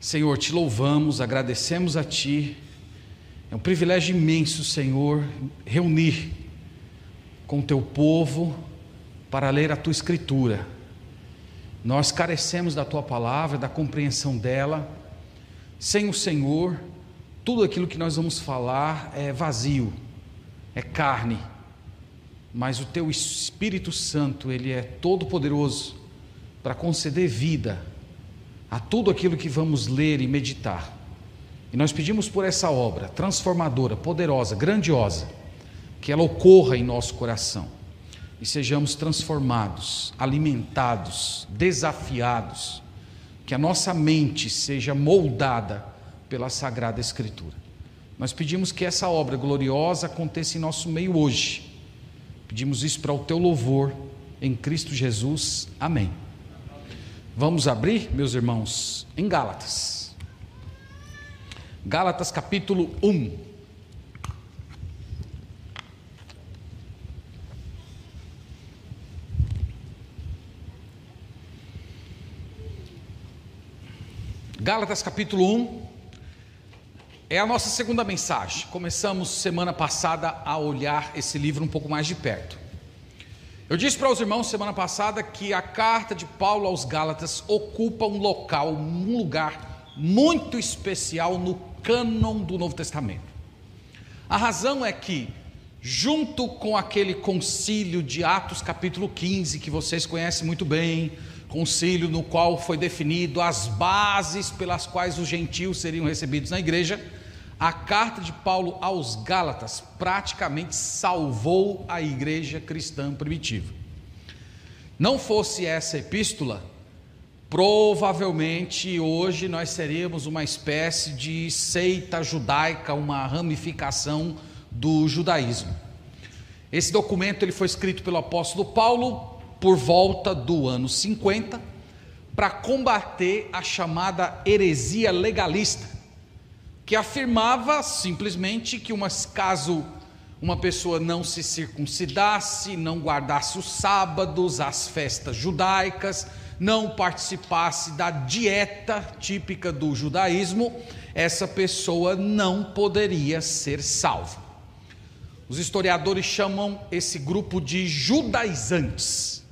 Senhor, te louvamos, agradecemos a Ti. É um privilégio imenso, Senhor, reunir com o Teu povo para ler a Tua Escritura. Nós carecemos da Tua palavra, da compreensão dela. Sem o Senhor, tudo aquilo que nós vamos falar é vazio, é carne. Mas o Teu Espírito Santo, Ele é todo poderoso para conceder vida a tudo aquilo que vamos ler e meditar. E nós pedimos por essa obra transformadora, poderosa, grandiosa, que ela ocorra em nosso coração e sejamos transformados, alimentados, desafiados, que a nossa mente seja moldada pela Sagrada Escritura. Nós pedimos que essa obra gloriosa aconteça em nosso meio hoje. Pedimos isso para o teu louvor, em Cristo Jesus. Amém. Vamos abrir, meus irmãos, em Gálatas. Gálatas capítulo 1. Gálatas capítulo 1 é a nossa segunda mensagem. Começamos semana passada a olhar esse livro um pouco mais de perto. Eu disse para os irmãos semana passada que a carta de Paulo aos Gálatas ocupa um local, um lugar muito especial no cânon do Novo Testamento. A razão é que, junto com aquele concílio de Atos capítulo 15, que vocês conhecem muito bem, concílio no qual foi definido as bases pelas quais os gentios seriam recebidos na igreja, a carta de Paulo aos Gálatas praticamente salvou a igreja cristã primitiva. Não fosse essa epístola, provavelmente hoje nós seríamos uma espécie de seita judaica, uma ramificação do judaísmo. Esse documento ele foi escrito pelo apóstolo Paulo por volta do ano 50 para combater a chamada heresia legalista que afirmava simplesmente que umas, caso uma pessoa não se circuncidasse, não guardasse os sábados, as festas judaicas, não participasse da dieta típica do judaísmo, essa pessoa não poderia ser salva. Os historiadores chamam esse grupo de judaizantes.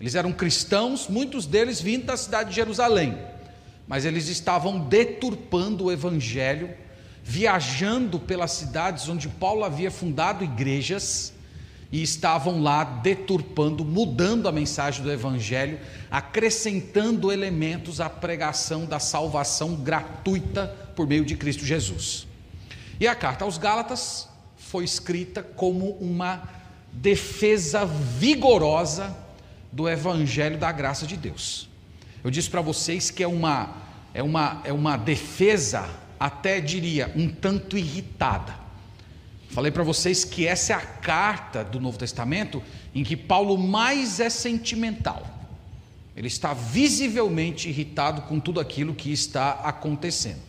Eles eram cristãos, muitos deles vindo da cidade de Jerusalém mas eles estavam deturpando o evangelho, viajando pelas cidades onde Paulo havia fundado igrejas e estavam lá deturpando, mudando a mensagem do evangelho, acrescentando elementos à pregação da salvação gratuita por meio de Cristo Jesus. E a carta aos Gálatas foi escrita como uma defesa vigorosa do evangelho da graça de Deus. Eu disse para vocês que é uma, é, uma, é uma defesa, até diria, um tanto irritada. Falei para vocês que essa é a carta do Novo Testamento em que Paulo mais é sentimental. Ele está visivelmente irritado com tudo aquilo que está acontecendo.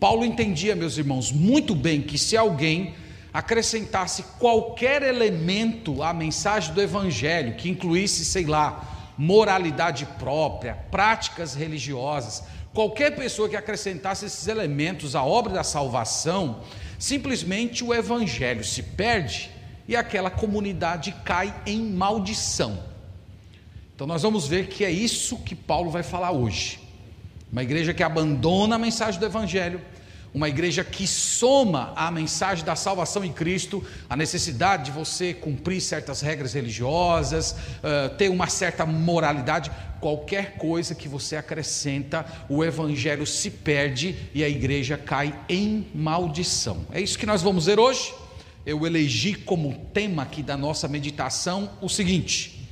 Paulo entendia, meus irmãos, muito bem que se alguém acrescentasse qualquer elemento à mensagem do Evangelho, que incluísse, sei lá, moralidade própria, práticas religiosas, qualquer pessoa que acrescentasse esses elementos à obra da salvação, simplesmente o evangelho se perde e aquela comunidade cai em maldição. Então nós vamos ver que é isso que Paulo vai falar hoje. Uma igreja que abandona a mensagem do evangelho, uma igreja que soma a mensagem da salvação em Cristo, a necessidade de você cumprir certas regras religiosas, uh, ter uma certa moralidade, qualquer coisa que você acrescenta, o evangelho se perde e a igreja cai em maldição. É isso que nós vamos ver hoje. Eu elegi como tema aqui da nossa meditação o seguinte: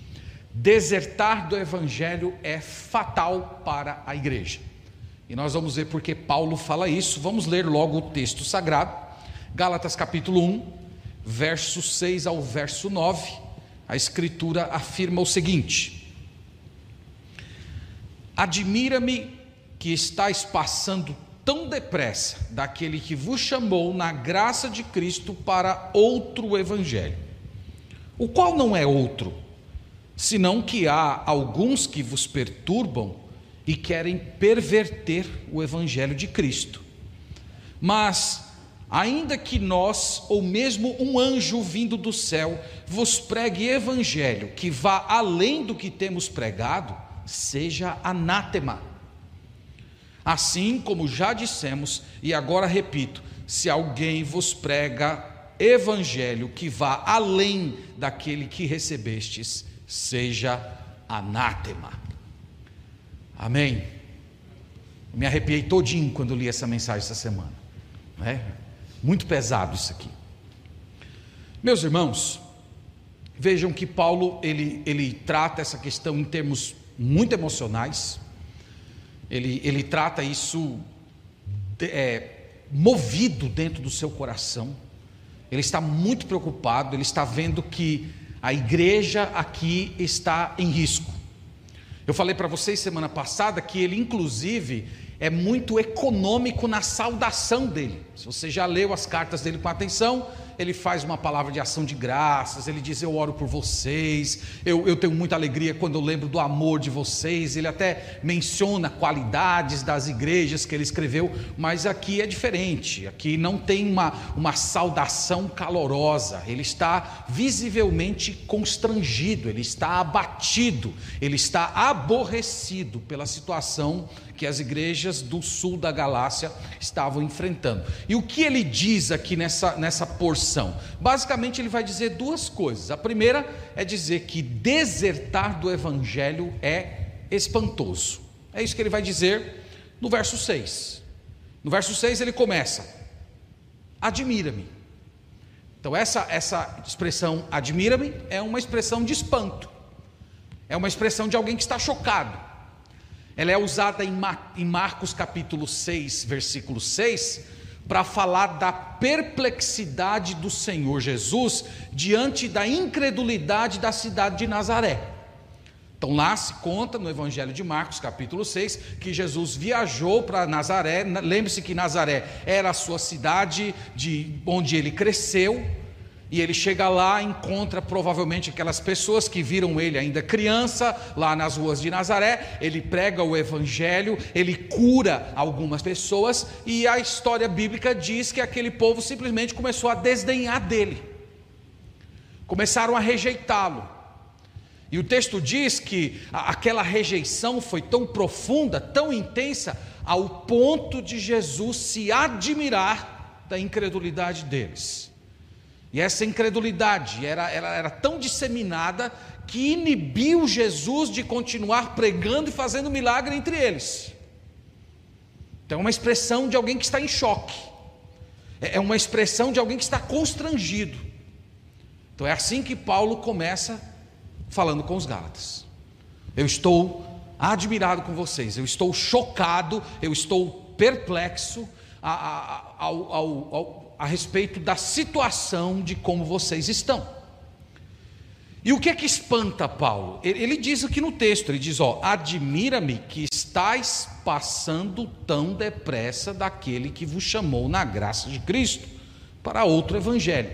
desertar do evangelho é fatal para a igreja. E nós vamos ver porque Paulo fala isso. Vamos ler logo o texto sagrado. Gálatas capítulo 1, verso 6 ao verso 9. A escritura afirma o seguinte: Admira-me que estáis passando tão depressa daquele que vos chamou na graça de Cristo para outro evangelho, o qual não é outro, senão que há alguns que vos perturbam e querem perverter o evangelho de Cristo. Mas, ainda que nós, ou mesmo um anjo vindo do céu, vos pregue evangelho que vá além do que temos pregado, seja anátema. Assim como já dissemos, e agora repito: se alguém vos prega evangelho que vá além daquele que recebestes, seja anátema. Amém. me arrepiei todinho quando li essa mensagem essa semana. É muito pesado isso aqui. Meus irmãos, vejam que Paulo ele, ele trata essa questão em termos muito emocionais. Ele, ele trata isso é, movido dentro do seu coração. Ele está muito preocupado, ele está vendo que a igreja aqui está em risco. Eu falei para vocês semana passada que ele, inclusive, é muito econômico na saudação dele. Se você já leu as cartas dele com atenção, ele faz uma palavra de ação de graças, ele diz: Eu oro por vocês, eu, eu tenho muita alegria quando eu lembro do amor de vocês. Ele até menciona qualidades das igrejas que ele escreveu, mas aqui é diferente, aqui não tem uma, uma saudação calorosa, ele está visivelmente constrangido, ele está abatido, ele está aborrecido pela situação que as igrejas do sul da Galácia estavam enfrentando. E o que ele diz aqui nessa, nessa porção? Basicamente, ele vai dizer duas coisas. A primeira é dizer que desertar do evangelho é espantoso. É isso que ele vai dizer no verso 6. No verso 6 ele começa: Admira-me. Então, essa, essa expressão admira-me é uma expressão de espanto, é uma expressão de alguém que está chocado. Ela é usada em Marcos capítulo 6, versículo 6, para falar da perplexidade do Senhor Jesus diante da incredulidade da cidade de Nazaré. Então lá se conta no Evangelho de Marcos, capítulo 6, que Jesus viajou para Nazaré. Lembre-se que Nazaré era a sua cidade de onde ele cresceu, e ele chega lá, encontra provavelmente aquelas pessoas que viram ele ainda criança, lá nas ruas de Nazaré. Ele prega o evangelho, ele cura algumas pessoas, e a história bíblica diz que aquele povo simplesmente começou a desdenhar dele, começaram a rejeitá-lo. E o texto diz que aquela rejeição foi tão profunda, tão intensa, ao ponto de Jesus se admirar da incredulidade deles. E essa incredulidade era, era, era tão disseminada que inibiu Jesus de continuar pregando e fazendo milagre entre eles. Então é uma expressão de alguém que está em choque, é, é uma expressão de alguém que está constrangido. Então é assim que Paulo começa falando com os Gálatas. Eu estou admirado com vocês, eu estou chocado, eu estou perplexo ao, ao, ao a respeito da situação de como vocês estão. E o que é que espanta Paulo? Ele diz aqui no texto, ele diz, ó, admira-me que estáis passando tão depressa daquele que vos chamou na graça de Cristo para outro evangelho.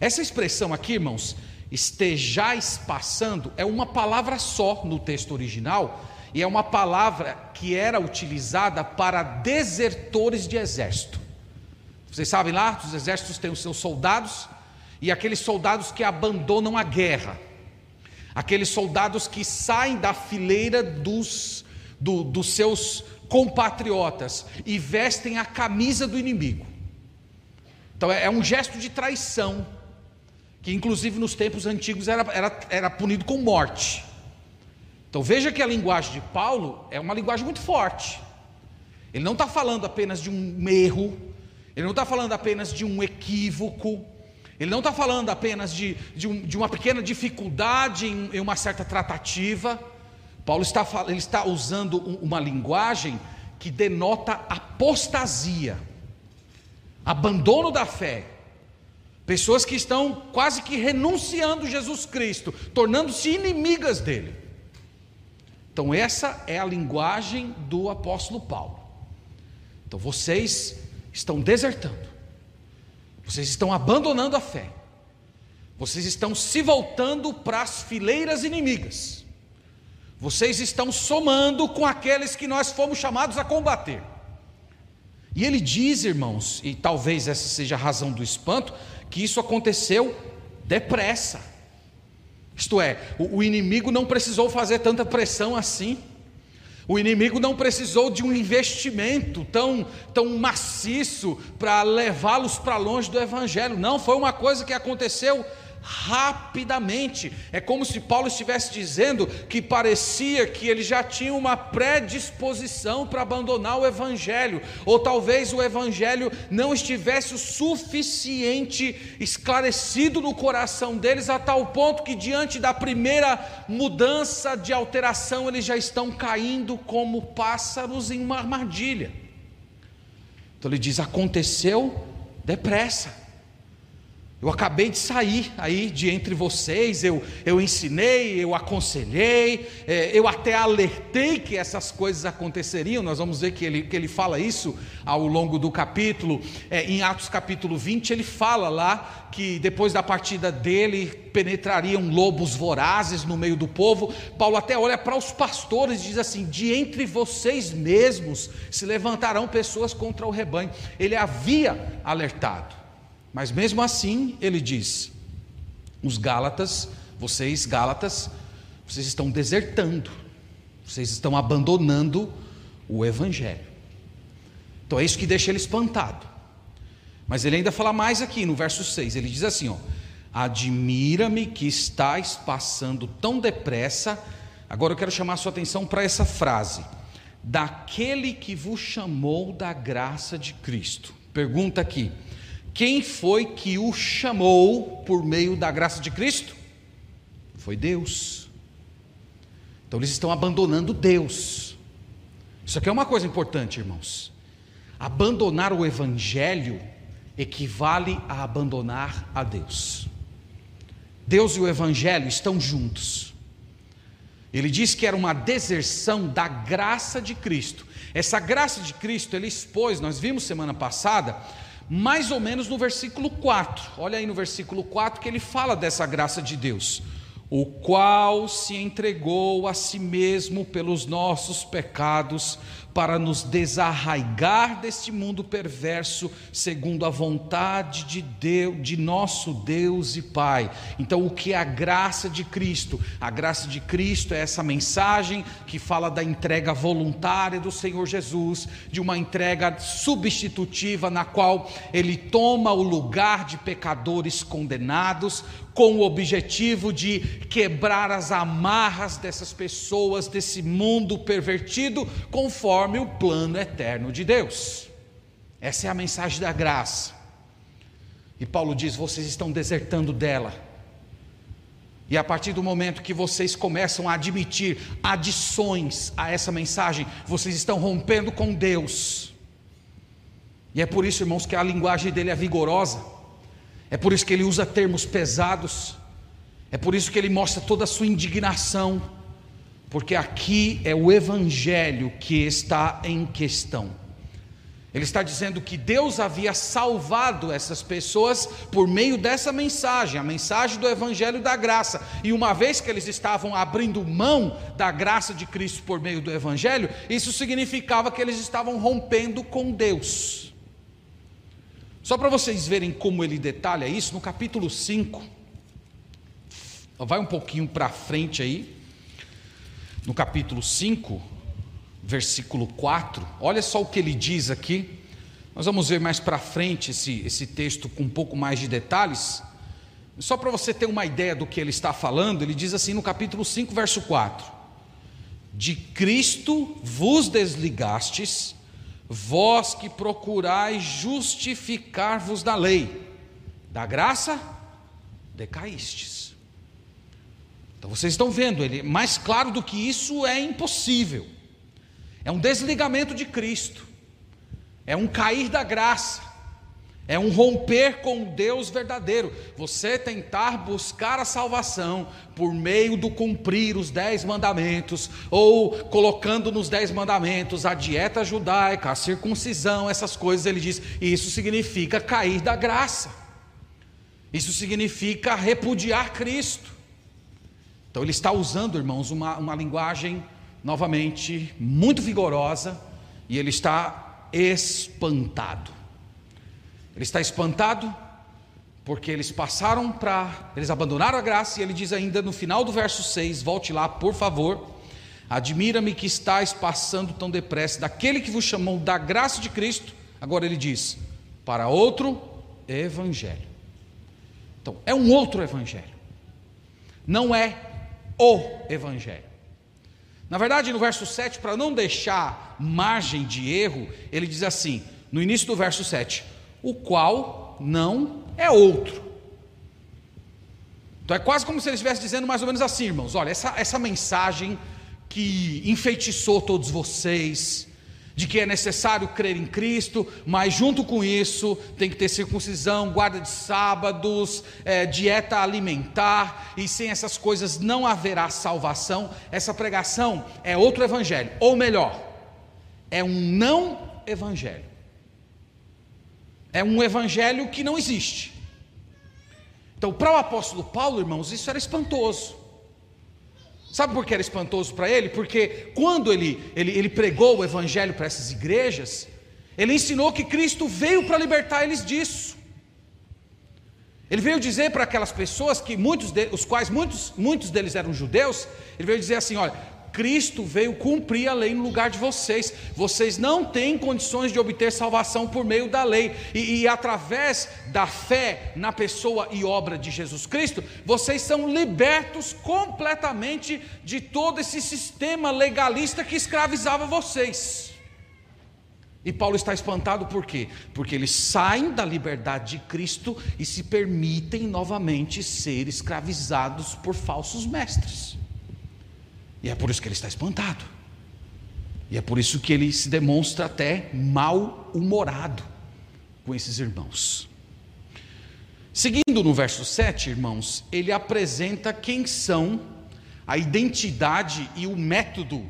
Essa expressão aqui, irmãos, estejais passando, é uma palavra só no texto original, e é uma palavra que era utilizada para desertores de exército. Vocês sabem lá, os exércitos têm os seus soldados e aqueles soldados que abandonam a guerra, aqueles soldados que saem da fileira dos, do, dos seus compatriotas e vestem a camisa do inimigo. Então é, é um gesto de traição, que inclusive nos tempos antigos era, era, era punido com morte. Então veja que a linguagem de Paulo é uma linguagem muito forte. Ele não está falando apenas de um erro, ele não está falando apenas de um equívoco, ele não está falando apenas de, de, um, de, uma pequena dificuldade em, em, uma certa tratativa. Paulo está, ele está usando uma linguagem que denota apostasia, abandono da fé. Pessoas que estão quase que renunciando Jesus Cristo, tornando-se inimigas dele. Então, essa é a linguagem do apóstolo Paulo. Então, vocês estão desertando, vocês estão abandonando a fé, vocês estão se voltando para as fileiras inimigas, vocês estão somando com aqueles que nós fomos chamados a combater. E ele diz, irmãos, e talvez essa seja a razão do espanto, que isso aconteceu depressa. Isto é, o, inimigo não precisou fazer tanta pressão assim. O inimigo não precisou de um investimento tão, tão maciço para levá-los para longe do Evangelho. Não, foi uma coisa que aconteceu rapidamente. É como se Paulo estivesse dizendo que parecia que ele já tinha uma predisposição para abandonar o Evangelho, ou talvez o Evangelho não estivesse o suficiente esclarecido no coração deles, a tal ponto que, diante da primeira mudança de alteração, eles já estão caindo como pássaros em uma armadilha. Então ele diz: aconteceu depressa. Eu acabei de sair aí de entre vocês, eu, eu ensinei, eu aconselhei, é, eu até alertei que essas coisas aconteceriam. Nós vamos ver que ele, que ele fala isso ao longo do capítulo. É, em Atos capítulo 20, ele fala lá que depois da partida dele penetrariam lobos vorazes no meio do povo. Paulo até olha para os pastores e diz assim: de entre vocês mesmos se levantarão pessoas contra o rebanho. Ele havia alertado. Mas mesmo assim, ele diz: os Gálatas, vocês Gálatas, vocês estão desertando, vocês estão abandonando o Evangelho. Então é isso que deixa ele espantado. Mas ele ainda fala mais aqui no verso 6, ele diz assim: ó, admira-me que estáis passando tão depressa. Agora eu quero chamar a sua atenção para essa frase: daquele que vos chamou da graça de Cristo. Pergunta aqui: quem foi que o chamou por meio da graça de Cristo? Foi Deus. Então eles estão abandonando Deus. Isso aqui é uma coisa importante, irmãos. Abandonar o Evangelho equivale a abandonar a Deus. Deus e o Evangelho estão juntos. Ele diz que era uma deserção da graça de Cristo. Essa graça de Cristo ele expôs, nós vimos semana passada, mais ou menos no versículo 4. Olha aí no versículo 4 que ele fala dessa graça de Deus o qual se entregou a si mesmo pelos nossos pecados, para nos desarraigar deste mundo perverso, segundo a vontade de Deus, de nosso Deus e Pai. Então, o que é a graça de Cristo? A graça de Cristo é essa mensagem que fala da entrega voluntária do Senhor Jesus, de uma entrega substitutiva na qual ele toma o lugar de pecadores condenados, com o objetivo de quebrar as amarras dessas pessoas, desse mundo pervertido, conforme o plano eterno de Deus. Essa é a mensagem da graça. E Paulo diz: vocês estão desertando dela. E a partir do momento que vocês começam a admitir adições a essa mensagem, vocês estão rompendo com Deus. E é por isso, irmãos, que a linguagem dele é vigorosa é por isso que ele usa termos pesados. É por isso que ele mostra toda a sua indignação. Porque aqui é o evangelho que está em questão. Ele está dizendo que Deus havia salvado essas pessoas por meio dessa mensagem, a mensagem do Evangelho da graça. E uma vez que eles estavam abrindo mão da graça de Cristo por meio do Evangelho, isso significava que eles estavam rompendo com Deus. Só para vocês verem como ele detalha isso, no capítulo 5, vai um pouquinho para frente aí, no capítulo 5, versículo 4, olha só o que ele diz aqui. Nós vamos ver mais para frente esse, esse texto com um pouco mais de detalhes. Só para você ter uma ideia do que ele está falando, ele diz assim no capítulo 5, verso 4: De Cristo vos desligastes vós que procurais justificar-vos da lei, da graça decaístes. Então vocês estão vendo, ele mais claro do que isso é impossível. É um desligamento de Cristo. É um cair da graça é um romper com o Deus verdadeiro. Você tentar buscar a salvação por meio do cumprir os dez mandamentos, ou colocando nos dez mandamentos a dieta judaica, a circuncisão, essas coisas, ele diz, isso significa cair da graça. Isso significa repudiar Cristo. Então ele está usando, irmãos, uma, uma linguagem novamente muito vigorosa e ele está espantado. Ele está espantado porque eles passaram para, eles abandonaram a graça e ele diz ainda no final do verso 6, volte lá, por favor. Admira-me que estáis passando tão depressa daquele que vos chamou da graça de Cristo. Agora ele diz: para outro evangelho. Então, é um outro evangelho. Não é o evangelho. Na verdade, no verso 7, para não deixar margem de erro, ele diz assim, no início do verso 7, o qual não é outro. Então é quase como se ele estivesse dizendo mais ou menos assim, irmãos: olha, essa, essa mensagem que enfeitiçou todos vocês, de que é necessário crer em Cristo, mas junto com isso tem que ter circuncisão, guarda de sábados, é, dieta alimentar, e sem essas coisas não haverá salvação. Essa pregação é outro evangelho, ou melhor, é um não evangelho. É um evangelho que não existe. Então, para o apóstolo Paulo, irmãos, isso era espantoso. Sabe por que era espantoso para ele? Porque quando ele, ele, ele pregou o evangelho para essas igrejas, ele ensinou que Cristo veio para libertar eles disso. Ele veio dizer para aquelas pessoas que muitos de, os quais muitos, muitos deles eram judeus, ele veio dizer assim: olha, Cristo veio cumprir a lei no lugar de vocês. Vocês não têm condições de obter salvação por meio da lei, e, e, através da fé na pessoa e obra de Jesus Cristo, vocês são libertos completamente de todo esse sistema legalista que escravizava vocês. E Paulo está espantado por quê? Porque eles saem da liberdade de Cristo e se permitem novamente ser escravizados por falsos mestres. E é por isso que ele está espantado. E é por isso que ele se demonstra até mal-humorado com esses irmãos. Seguindo no verso 7, irmãos, ele apresenta quem são a identidade e o método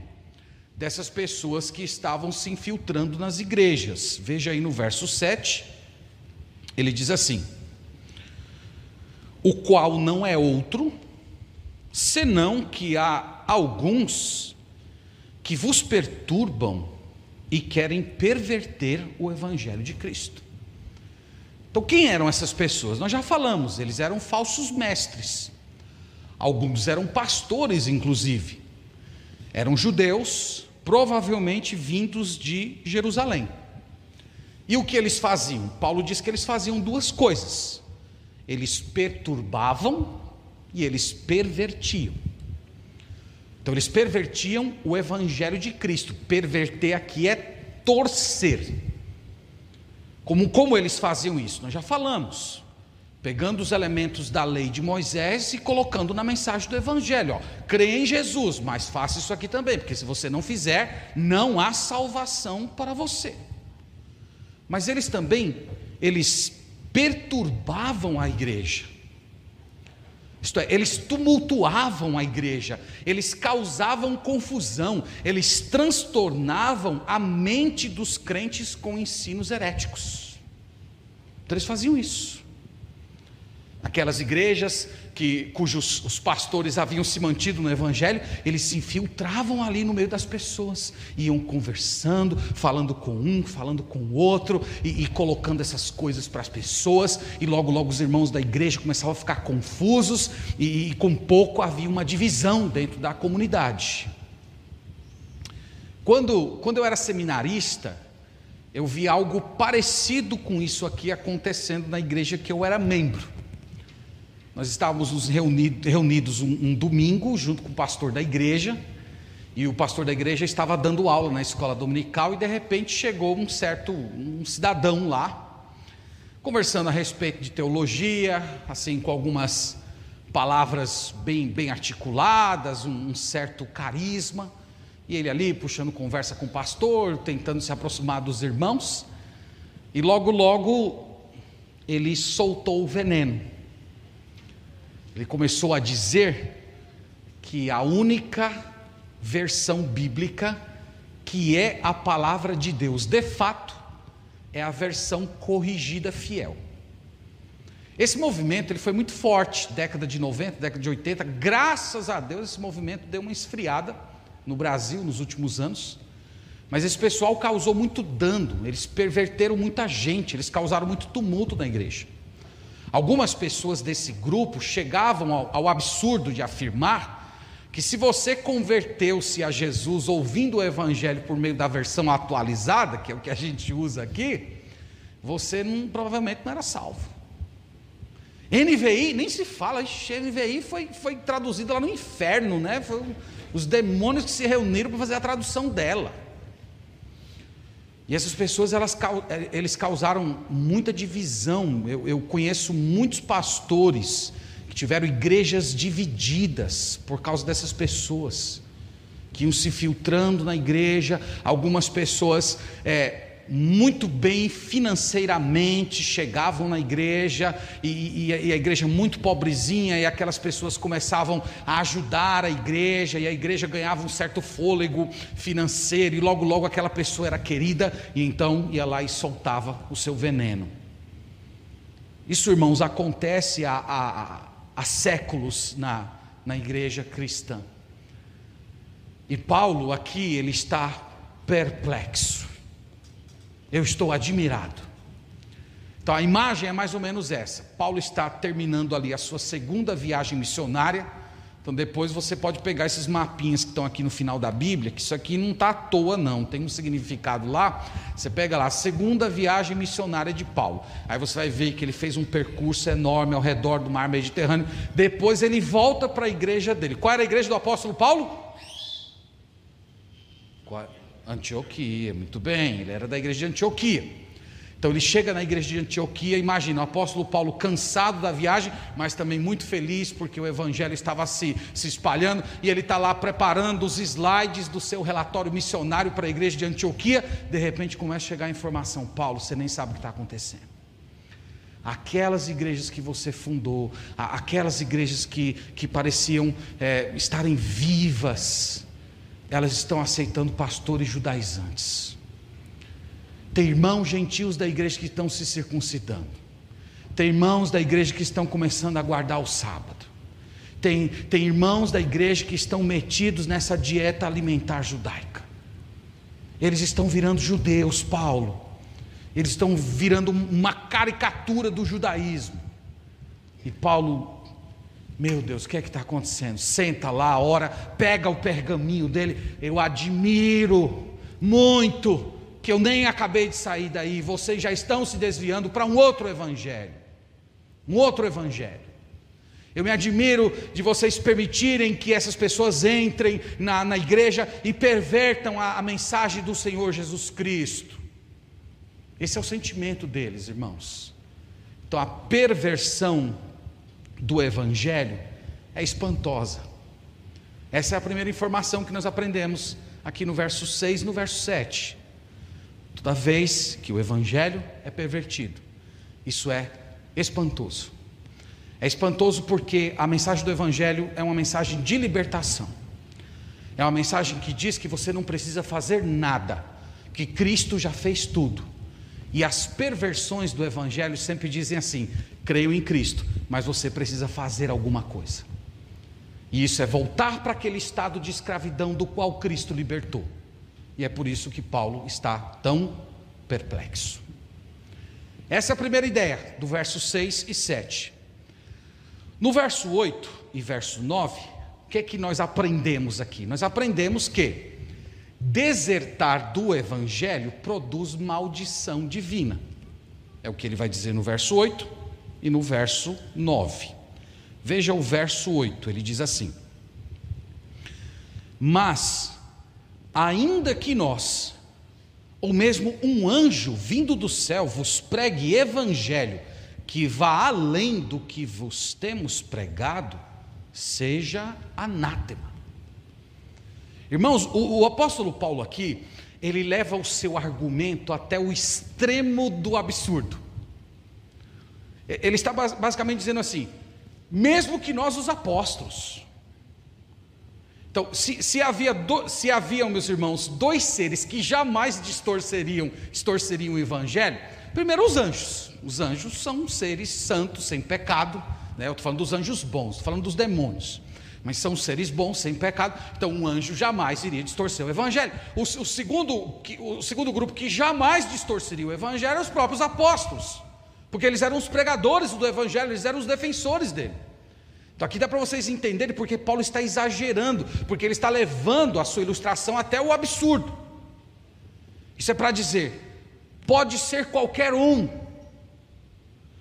dessas pessoas que estavam se infiltrando nas igrejas. Veja aí no verso 7, ele diz assim: O qual não é outro, senão que há alguns que vos perturbam e querem perverter o evangelho de Cristo. Então, quem eram essas pessoas? Nós já falamos, eles eram falsos mestres. Alguns eram pastores, inclusive. Eram judeus, provavelmente vindos de Jerusalém. E o que eles faziam? Paulo diz que eles faziam duas coisas: eles perturbavam e eles pervertiam. Então eles pervertiam o evangelho de Cristo. Perverter aqui é torcer. Como, como eles faziam isso? Nós já falamos. Pegando os elementos da lei de Moisés e colocando na mensagem do Evangelho. Ó, crê em Jesus, mas faça isso aqui também, porque se você não fizer, não há salvação para você. Mas eles também, eles perturbavam a igreja. Isto é, eles tumultuavam a igreja, eles causavam confusão, eles transtornavam a mente dos crentes com ensinos heréticos. Então eles faziam isso. Aquelas igrejas que, cujos os pastores haviam se mantido no Evangelho, eles se infiltravam ali no meio das pessoas, iam conversando, falando com um, falando com o outro, e, e colocando essas coisas para as pessoas, e logo, logo os irmãos da igreja começavam a ficar confusos, e, e com pouco havia uma divisão dentro da comunidade. Quando, quando eu era seminarista, eu vi algo parecido com isso aqui acontecendo na igreja que eu era membro. Nós estávamos reunidos um, um domingo junto com o pastor da igreja, e o pastor da igreja estava dando aula na escola dominical e de repente chegou um certo um cidadão lá, conversando a respeito de teologia, assim com algumas palavras bem, bem articuladas, um, um certo carisma, e ele ali puxando conversa com o pastor, tentando se aproximar dos irmãos, e logo, logo ele soltou o veneno ele começou a dizer que a única versão bíblica que é a palavra de Deus, de fato, é a versão corrigida fiel. Esse movimento ele foi muito forte, década de 90, década de 80. Graças a Deus, esse movimento deu uma esfriada no Brasil nos últimos anos. Mas esse pessoal causou muito dano, eles perverteram muita gente, eles causaram muito tumulto na igreja. Algumas pessoas desse grupo chegavam ao, ao absurdo de afirmar que se você converteu-se a Jesus ouvindo o Evangelho por meio da versão atualizada, que é o que a gente usa aqui, você não, provavelmente não era salvo. NVI, nem se fala, NVI foi, foi traduzida lá no inferno, né? Foi os demônios que se reuniram para fazer a tradução dela. E essas pessoas, elas, eh, eles causaram muita divisão. Eu, eu conheço muitos pastores que tiveram igrejas divididas por causa dessas pessoas, que iam se filtrando na igreja, algumas pessoas é, muito bem financeiramente, chegavam na igreja e, e, e, a igreja muito pobrezinha, e aquelas pessoas começavam a ajudar a igreja, e a igreja ganhava um certo fôlego financeiro, e logo, logo aquela pessoa era querida, e então ia lá e soltava o seu veneno. Isso, irmãos, acontece há, há, há séculos na, na igreja cristã. E Paulo aqui, ele está perplexo. Eu estou admirado. Então a imagem é mais ou menos essa. Paulo está terminando ali a sua segunda viagem missionária. Então depois você pode pegar esses mapinhas que estão aqui no final da Bíblia, que isso aqui não está à toa, não, tem um significado lá. Você pega lá, a segunda viagem missionária de Paulo. Aí você vai ver que ele fez um percurso enorme ao redor do mar Mediterrâneo. Depois ele volta para a igreja dele. Qual era a igreja do apóstolo Paulo? Antioquia, muito bem, ele era da igreja de Antioquia. Então ele chega na igreja de Antioquia, imagina, o apóstolo Paulo cansado da viagem, mas também muito feliz porque o evangelho estava se, se espalhando, e ele está lá preparando os slides do seu relatório missionário para a igreja de Antioquia. De repente começa a chegar a informação: Paulo, você nem sabe o que está acontecendo. Aquelas igrejas que você fundou, aquelas igrejas que, que pareciam é, estarem vivas, elas estão aceitando pastores judaizantes. Tem irmãos gentios da igreja que estão se circuncidando. Tem irmãos da igreja que estão começando a guardar o sábado. Tem, tem irmãos da igreja que estão metidos nessa dieta alimentar judaica. Eles estão virando judeus, Paulo. Eles estão virando uma caricatura do judaísmo. E Paulo meu Deus, o que é que está acontecendo? Senta lá, ora, pega o pergaminho dele. Eu admiro muito que eu nem acabei de sair daí. Vocês já estão se desviando para um outro evangelho. Um outro evangelho. Eu me admiro de vocês permitirem que essas pessoas entrem na, na igreja e pervertam a, a mensagem do Senhor Jesus Cristo. Esse é o sentimento deles, irmãos. Então a perversão do Evangelho é espantosa. Essa é a primeira informação que nós aprendemos aqui no verso 6 e no verso 7. Toda vez que o Evangelho é pervertido, isso é espantoso. É espantoso porque a mensagem do Evangelho é uma mensagem de libertação. É uma mensagem que diz que você não precisa fazer nada, que Cristo já fez tudo. E as perversões do Evangelho sempre dizem assim: creio em Cristo, mas você precisa fazer alguma coisa. E isso é voltar para aquele estado de escravidão do qual Cristo libertou. E é por isso que Paulo está tão perplexo. Essa é a primeira ideia, do verso 6 e 7. No verso 8 e verso 9, o que é que nós aprendemos aqui? Nós aprendemos que desertar do evangelho produz maldição divina. É o que ele vai dizer no verso 8 e no verso 9. Veja o verso 8, ele diz assim: Mas, ainda que nós, ou mesmo um anjo vindo do céu vos pregue evangelho que vá além do que vos temos pregado, seja anátema. Irmãos, o, o apóstolo Paulo aqui, ele leva o seu argumento até o extremo do absurdo. Ele está basicamente dizendo assim: mesmo que nós, os apóstolos, então, se, se, havia do, se haviam, meus irmãos, dois seres que jamais distorceriam, distorceriam o evangelho, Primeiro, os anjos. Os anjos são seres santos, sem pecado. Né? Eu estou falando dos anjos bons, estou falando dos demônios. Mas são seres bons, sem pecado. Então, um anjo jamais iria distorcer o evangelho. O, o segundo, o segundo grupo que jamais distorceria o evangelho é os próprios apóstolos. Porque eles eram os pregadores do evangelho, eles eram os defensores dele. Então aqui dá para vocês entenderem porque Paulo está exagerando, porque ele está levando a sua ilustração até o absurdo. Isso é para dizer, pode ser qualquer um,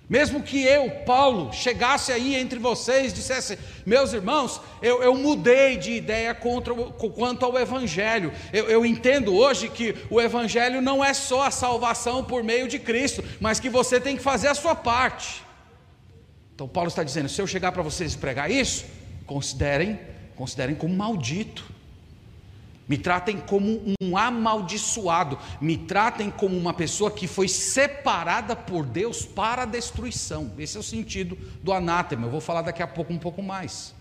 mesmo que eu, Paulo, chegasse aí entre vocês e dissesse, meus irmãos, eu, eu mudei de ideia contra, quanto ao Evangelho. Eu, eu entendo hoje que o Evangelho não é só a salvação por meio de Cristo, mas que você tem que fazer a sua parte. Então Paulo está dizendo: se eu chegar para vocês e pregar isso, considerem, considerem como maldito. Me tratem como um amaldiçoado, me tratem como uma pessoa que foi separada por Deus para a destruição. Esse é o sentido do anátema. Eu vou falar daqui a pouco um pouco mais.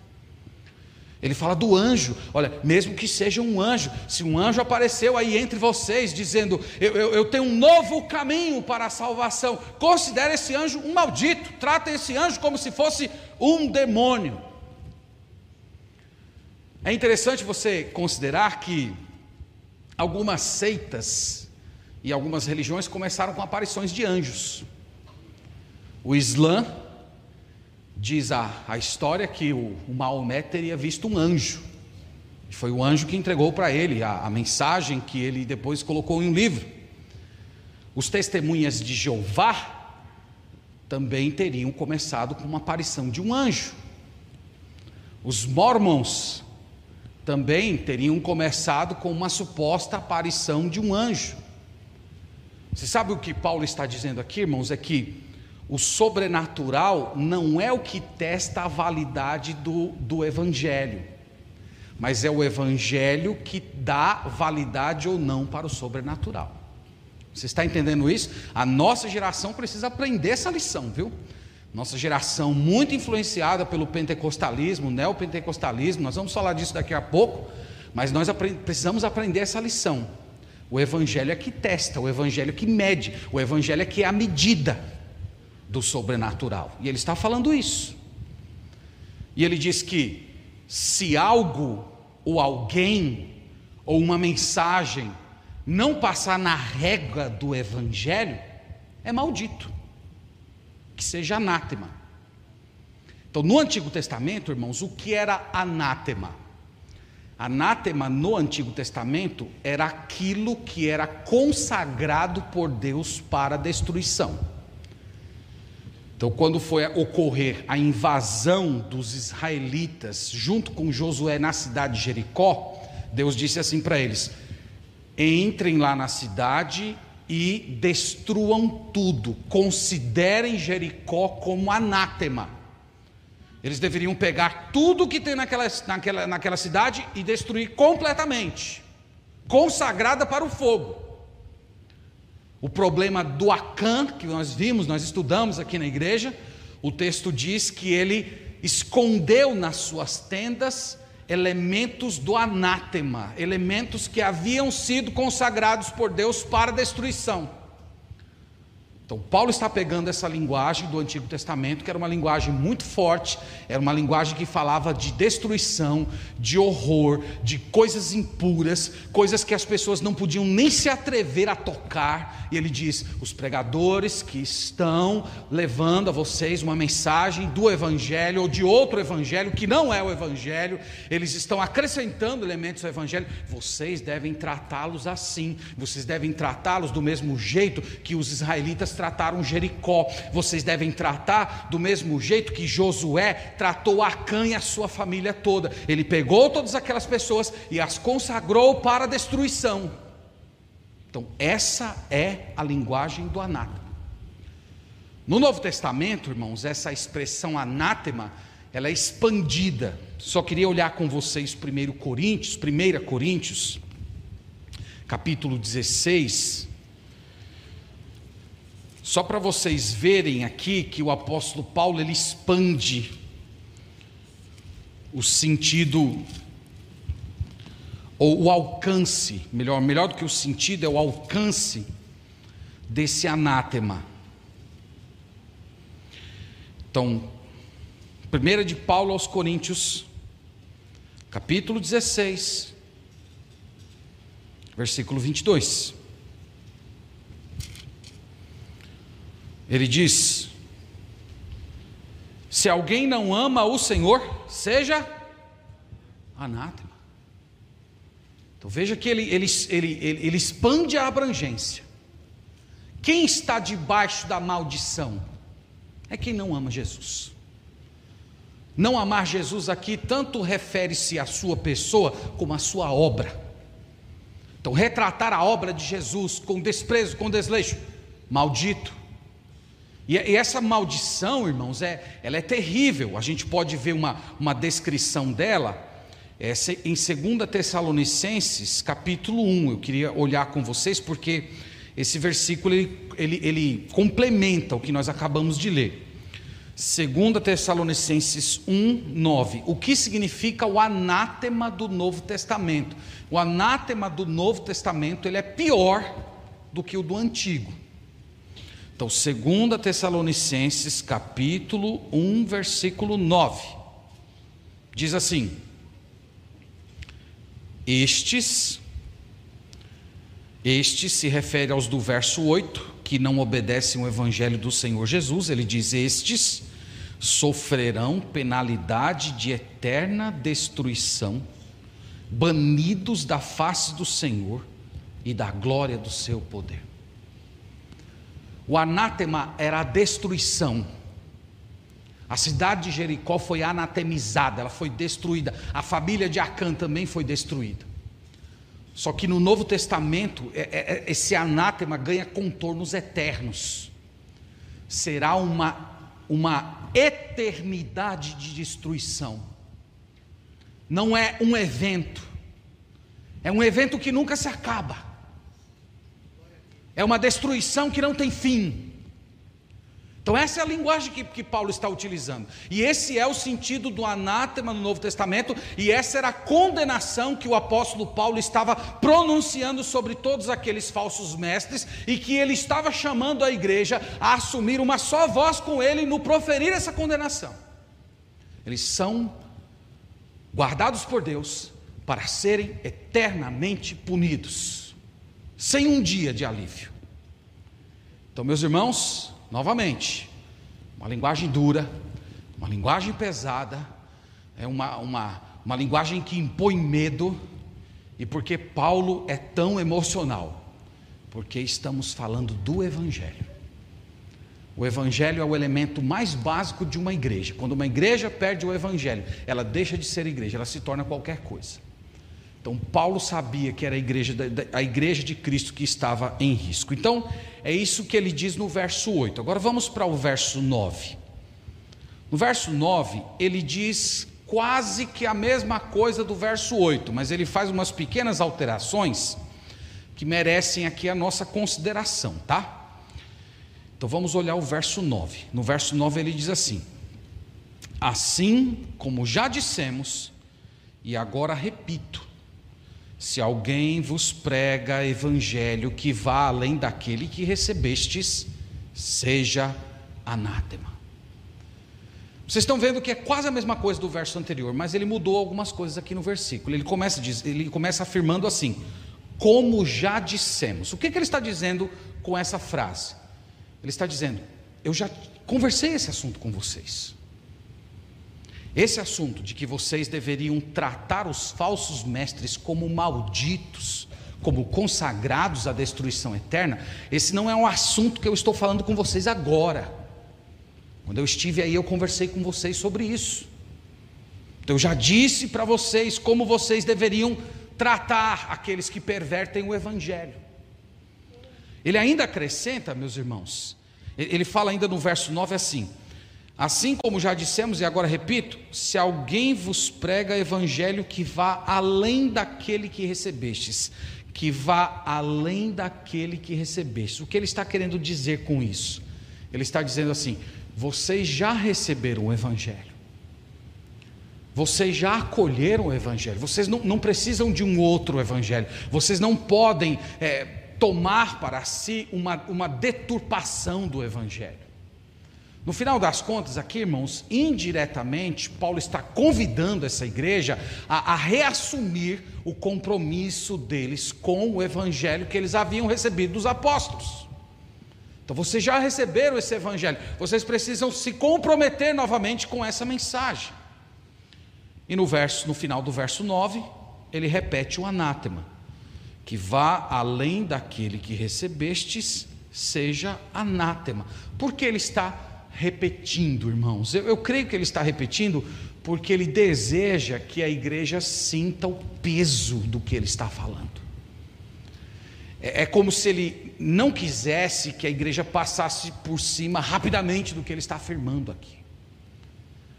Ele fala do anjo, olha, mesmo que seja um anjo, se um anjo apareceu aí entre vocês, dizendo: eu, eu, eu, tenho um novo caminho para a salvação, considere esse anjo um maldito, trata esse anjo como se fosse um demônio. É interessante você considerar que algumas seitas e algumas religiões começaram com aparições de anjos. O Islã diz a, a história que o, o Maomé teria visto um anjo. Foi o anjo que entregou para ele a, a mensagem que ele depois colocou em um livro. Os testemunhas de Jeová também teriam começado com uma aparição de um anjo. Os mormons também teriam começado com uma suposta aparição de um anjo. Você sabe o que Paulo está dizendo aqui, irmãos? É que o sobrenatural não é o que testa a validade do, do Evangelho, mas é o Evangelho que dá validade ou não para o sobrenatural. Você está entendendo isso? A nossa geração precisa aprender essa lição, viu? Nossa geração muito influenciada pelo pentecostalismo, neopentecostalismo, nós vamos falar disso daqui a pouco, mas nós precisamos aprender essa lição. O Evangelho é que testa, o Evangelho é que mede, o Evangelho é que é a medida do sobrenatural. E ele está falando isso. E ele diz que se algo ou alguém ou uma mensagem não passar na régua do evangelho, é maldito. Que seja anátema. Então, no Antigo Testamento, irmãos, o que era anátema? Anátema no Antigo Testamento era aquilo que era consagrado por Deus para destruição. Então, quando foi ocorrer a invasão dos israelitas junto com Josué na cidade de Jericó, Deus disse assim para eles: entrem lá na cidade e destruam tudo, considerem Jericó como anátema. Eles deveriam pegar tudo que tem naquela, naquela, naquela cidade e destruir completamente, consagrada para o fogo. O problema do Acã, que nós vimos, nós estudamos aqui na igreja, o texto diz que ele escondeu nas suas tendas elementos do anátema, elementos que haviam sido consagrados por Deus para destruição. Então, Paulo está pegando essa linguagem do Antigo Testamento, que era uma linguagem muito forte, era uma linguagem que falava de destruição, de horror, de coisas impuras, coisas que as pessoas não podiam nem se atrever a tocar. E ele diz: os pregadores que estão levando a vocês uma mensagem do Evangelho ou de outro Evangelho que não é o Evangelho, eles estão acrescentando elementos ao Evangelho, vocês devem tratá-los assim, vocês devem tratá-los do mesmo jeito que os israelitas trataram Jericó, vocês devem tratar do mesmo jeito que Josué tratou Acã e a sua família toda. Ele pegou todas aquelas pessoas e as consagrou para a destruição. Então, essa é a linguagem do anátema. No Novo Testamento, irmãos, essa expressão anátema, ela é expandida. Só queria olhar com vocês 1 Coríntios, 1 Coríntios, capítulo 16, só para vocês verem aqui que o apóstolo Paulo ele expande o sentido ou o alcance, melhor, melhor do que o sentido é o alcance desse anátema. Então, 1 de Paulo aos Coríntios, capítulo 16, versículo 22. Ele diz: Se alguém não ama o Senhor, seja anátema. Então veja que ele, ele, ele, ele, ele expande a abrangência. Quem está debaixo da maldição é quem não ama Jesus. Não amar Jesus aqui tanto refere-se à sua pessoa como à sua obra. Então, retratar a obra de Jesus com desprezo, com desleixo, maldito. E, e essa maldição, irmãos, é, ela é terrível. A gente pode ver uma, uma descrição dela é, em 2 Tessalonicenses, capítulo 1. Eu queria olhar com vocês porque esse versículo ele, ele, ele complementa o que nós acabamos de ler. 2 Tessalonicenses 1, 9. O que significa o anátema do Novo Testamento? O anátema do Novo Testamento ele é pior do que o do Antigo. Então, 2 Tessalonicenses, capítulo 1, versículo 9. Diz assim: Estes este se refere aos do verso 8, que não obedecem o evangelho do Senhor Jesus. Ele diz: Estes sofrerão penalidade de eterna destruição, banidos da face do Senhor e da glória do seu poder. O anátema era a destruição. A cidade de Jericó foi anatemizada, ela foi destruída. A família de Acã também foi destruída. Só que no Novo Testamento, é, é, é, esse anátema ganha contornos eternos. Será uma, uma eternidade de destruição. Não é um evento. É um evento que nunca se acaba. É uma destruição que não tem fim. Então, essa é a linguagem que, que, Paulo está utilizando. E esse é o sentido do anátema no Novo Testamento, e essa era a condenação que o apóstolo Paulo estava pronunciando sobre todos aqueles falsos mestres, e que ele estava chamando a igreja a assumir uma só voz com ele no proferir essa condenação. Eles são guardados por Deus para serem eternamente punidos, sem um dia de alívio. Então, meus irmãos, Novamente, uma linguagem dura, uma linguagem pesada, é uma, uma, uma linguagem que impõe medo, e porque Paulo é tão emocional? Porque estamos falando do Evangelho. O Evangelho é o elemento mais básico de uma igreja. Quando uma igreja perde o Evangelho, ela deixa de ser igreja, ela se torna qualquer coisa. Então, Paulo sabia que era a igreja, a igreja de Cristo que estava em risco. Então, é isso que ele diz no verso 8. Agora vamos para o verso 9. No verso 9, ele diz quase que a mesma coisa do verso 8, mas ele faz umas pequenas alterações que merecem aqui a nossa consideração, tá? Então vamos olhar o verso 9. No verso 9 ele diz assim: Assim como já dissemos, e agora repito, se alguém vos prega evangelho que vá além daquele que recebestes, seja anátema. Vocês estão vendo que é quase a mesma coisa do verso anterior, mas ele mudou algumas coisas aqui no versículo. Ele começa, ele começa afirmando assim: como já dissemos. O que, que ele está dizendo com essa frase? Ele está dizendo: eu já conversei esse assunto com vocês. Esse assunto de que vocês deveriam tratar os falsos mestres como malditos, como consagrados à destruição eterna, esse não é um assunto que eu estou falando com vocês agora. Quando eu estive aí, eu conversei com vocês sobre isso. Então, eu já disse para vocês como vocês deveriam tratar aqueles que pervertem o Evangelho. Ele ainda acrescenta, meus irmãos, ele fala ainda no verso 9 assim: Assim como já dissemos e agora repito, se alguém vos prega evangelho que vá além daquele que recebestes, que vá além daquele que recebestes. O que ele está querendo dizer com isso? Ele está dizendo assim: vocês já receberam o evangelho. Vocês já acolheram o Evangelho, vocês não, não, precisam de um outro Evangelho, vocês não podem é, tomar para si uma, uma deturpação do Evangelho. No final das contas, aqui, irmãos, indiretamente, Paulo está convidando essa igreja a, a, reassumir o compromisso deles com o evangelho que eles haviam recebido dos apóstolos. Então, vocês já receberam esse evangelho, vocês precisam se comprometer novamente com essa mensagem. E no verso, no final do verso 9, ele repete o anátema, que vá além daquele que recebestes, seja anátema. Porque ele está repetindo, irmãos. Eu, eu creio que ele está repetindo porque ele deseja que a igreja sinta o peso do que ele está falando. É, é como se ele não quisesse que a igreja passasse por cima rapidamente do que ele está afirmando aqui.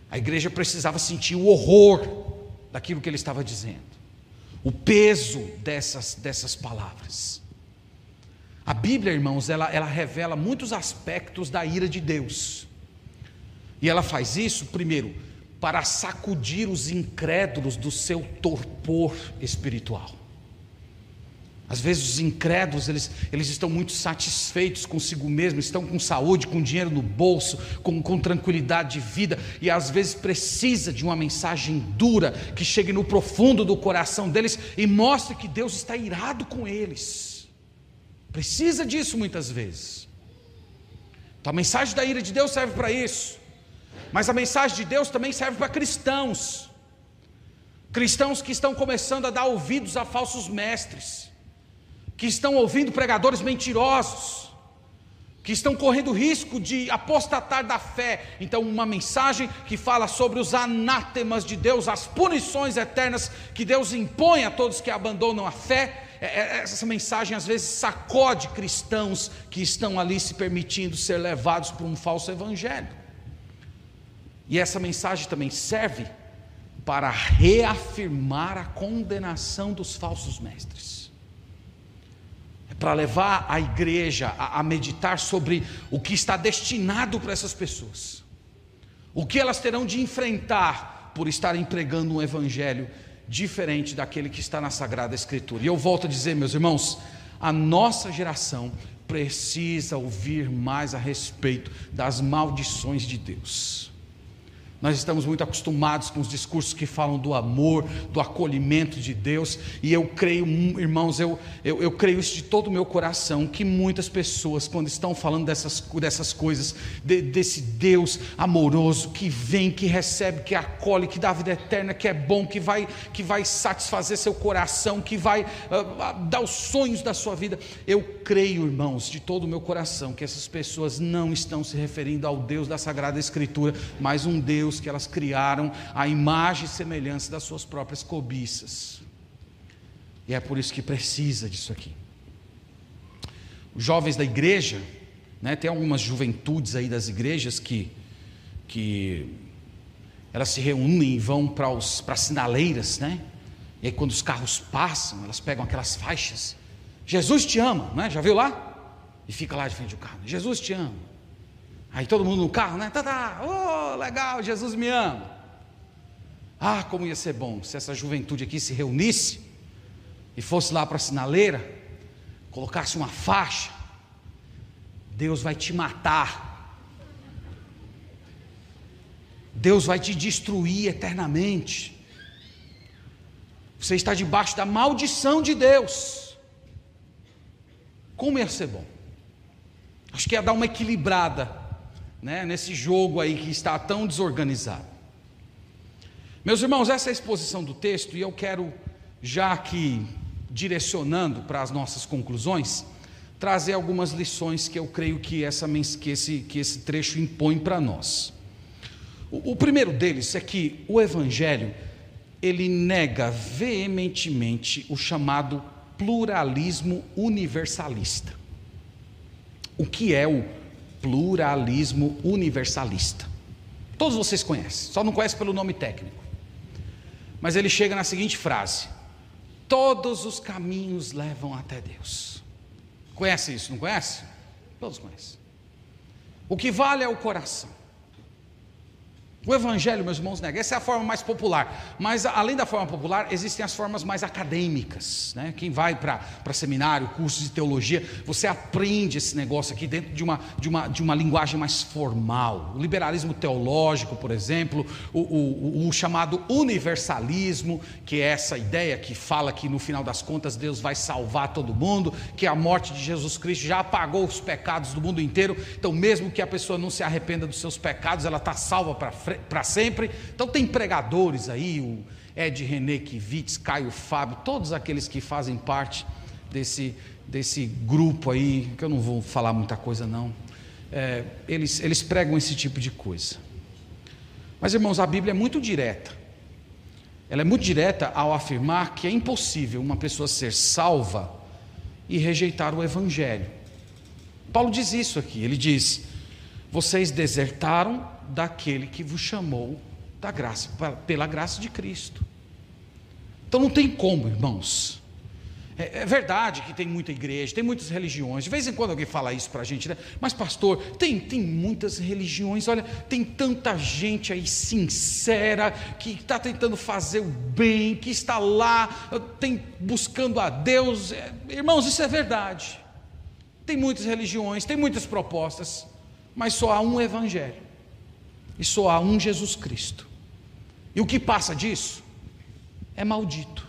A igreja precisava sentir o horror daquilo que ele estava dizendo, o peso dessas, dessas palavras. A Bíblia, irmãos, ela, ela revela muitos aspectos da ira de Deus. E ela faz isso, primeiro, para sacudir os incrédulos do seu torpor espiritual. Às vezes os incrédulos, eles, eles estão muito satisfeitos consigo mesmos, estão com saúde, com dinheiro no bolso, com, com tranquilidade de vida, e às vezes precisa de uma mensagem dura que chegue no profundo do coração deles e mostre que Deus está irado com eles. Precisa disso muitas vezes. Então a mensagem da ira de Deus serve para isso. Mas a mensagem de Deus também serve para cristãos. Cristãos que estão começando a dar ouvidos a falsos mestres, que estão ouvindo pregadores mentirosos, que estão correndo risco de apostatar da fé. Então, uma mensagem que fala sobre os anátemas de Deus, as punições eternas que Deus impõe a todos que abandonam a fé. É, é, essa mensagem às vezes sacode cristãos que estão ali se permitindo ser levados por um falso evangelho. E essa mensagem também serve para reafirmar a condenação dos falsos mestres. É para levar a igreja a, a meditar sobre o que está destinado para essas pessoas. O que elas terão de enfrentar por estarem pregando um evangelho diferente daquele que está na Sagrada Escritura. E eu volto a dizer, meus irmãos, a nossa geração precisa ouvir mais a respeito das maldições de Deus. Nós estamos muito acostumados com os discursos que falam do amor, do acolhimento de Deus, e eu creio, irmãos, eu, eu, eu, creio isso de todo o meu coração, que muitas pessoas, quando estão falando dessas, dessas coisas, de, desse Deus amoroso que vem, que recebe, que acolhe, que dá vida eterna, que é bom, que vai, que vai satisfazer seu coração, que vai uh, dar os sonhos da sua vida, eu creio, irmãos, de todo o meu coração, que essas pessoas não estão se referindo ao Deus da Sagrada Escritura, mas um Deus Deus que elas criaram a imagem e semelhança das suas próprias cobiças. E é por isso que precisa disso aqui. Os jovens da igreja, né, tem algumas juventudes aí das igrejas que, que elas se reúnem e vão para as sinaleiras, né? E aí quando os carros passam, elas pegam aquelas faixas. Jesus te ama, né? Já viu lá? E fica lá de frente do carro. Jesus te ama. Aí todo mundo no carro, né? Tá, tá, oh, legal, Jesus me ama. Ah, como ia ser bom se essa juventude aqui se reunisse e fosse lá para a sinaleira, colocasse uma faixa. Deus vai te matar. Deus vai te destruir eternamente. Você está debaixo da maldição de Deus. Como ia ser bom? Acho que ia dar uma equilibrada né, nesse jogo aí que está tão desorganizado. Meus irmãos, essa é a exposição do texto e eu quero, já aqui direcionando para as nossas conclusões, trazer algumas lições que eu creio que, essa, que, esse, que esse trecho impõe para nós. O, o primeiro deles é que o Evangelho ele nega veementemente o chamado pluralismo universalista. O que é o pluralismo universalista. Todos vocês conhecem, só não conhecem pelo nome técnico. Mas ele chega na seguinte frase: Todos os caminhos levam até Deus. Conhece isso, não conhece? Todos conhecem. O que vale é o coração. O evangelho, meus irmãos, nega. Essa é a forma mais popular. Mas além da forma popular, existem as formas mais acadêmicas. Né? Quem vai para seminário, cursos de teologia, você aprende esse negócio aqui dentro de uma, de uma, de uma linguagem mais formal. O liberalismo teológico, por exemplo, o, o, o chamado universalismo, que é essa ideia que fala que no final das contas Deus vai salvar todo mundo, que a morte de Jesus Cristo já apagou os pecados do mundo inteiro. Então, mesmo que a pessoa não se arrependa dos seus pecados, ela está salva para frente para sempre. Então tem pregadores aí, o Ed René Kivitz, Caio Fábio, todos aqueles que fazem parte desse, desse grupo aí, que eu não vou falar muita coisa não, é, eles, eles pregam esse tipo de coisa. Mas irmãos, a Bíblia é muito direta. Ela é muito direta ao afirmar que é impossível uma pessoa ser salva e rejeitar o Evangelho. Paulo diz isso aqui, ele diz: vocês desertaram daquele que vos chamou da graça, pela graça de Cristo. Então não tem como, irmãos. É, é, verdade que tem muita igreja, tem muitas religiões. De vez em quando alguém fala isso para a gente, né? Mas, pastor, tem, tem muitas religiões. Olha, tem tanta gente aí sincera que está tentando fazer o bem, que está lá, tem, buscando a Deus. É, irmãos, isso é verdade. Tem muitas religiões, tem muitas propostas mas só há um Evangelho, e só há um Jesus Cristo. E o que passa disso é maldito.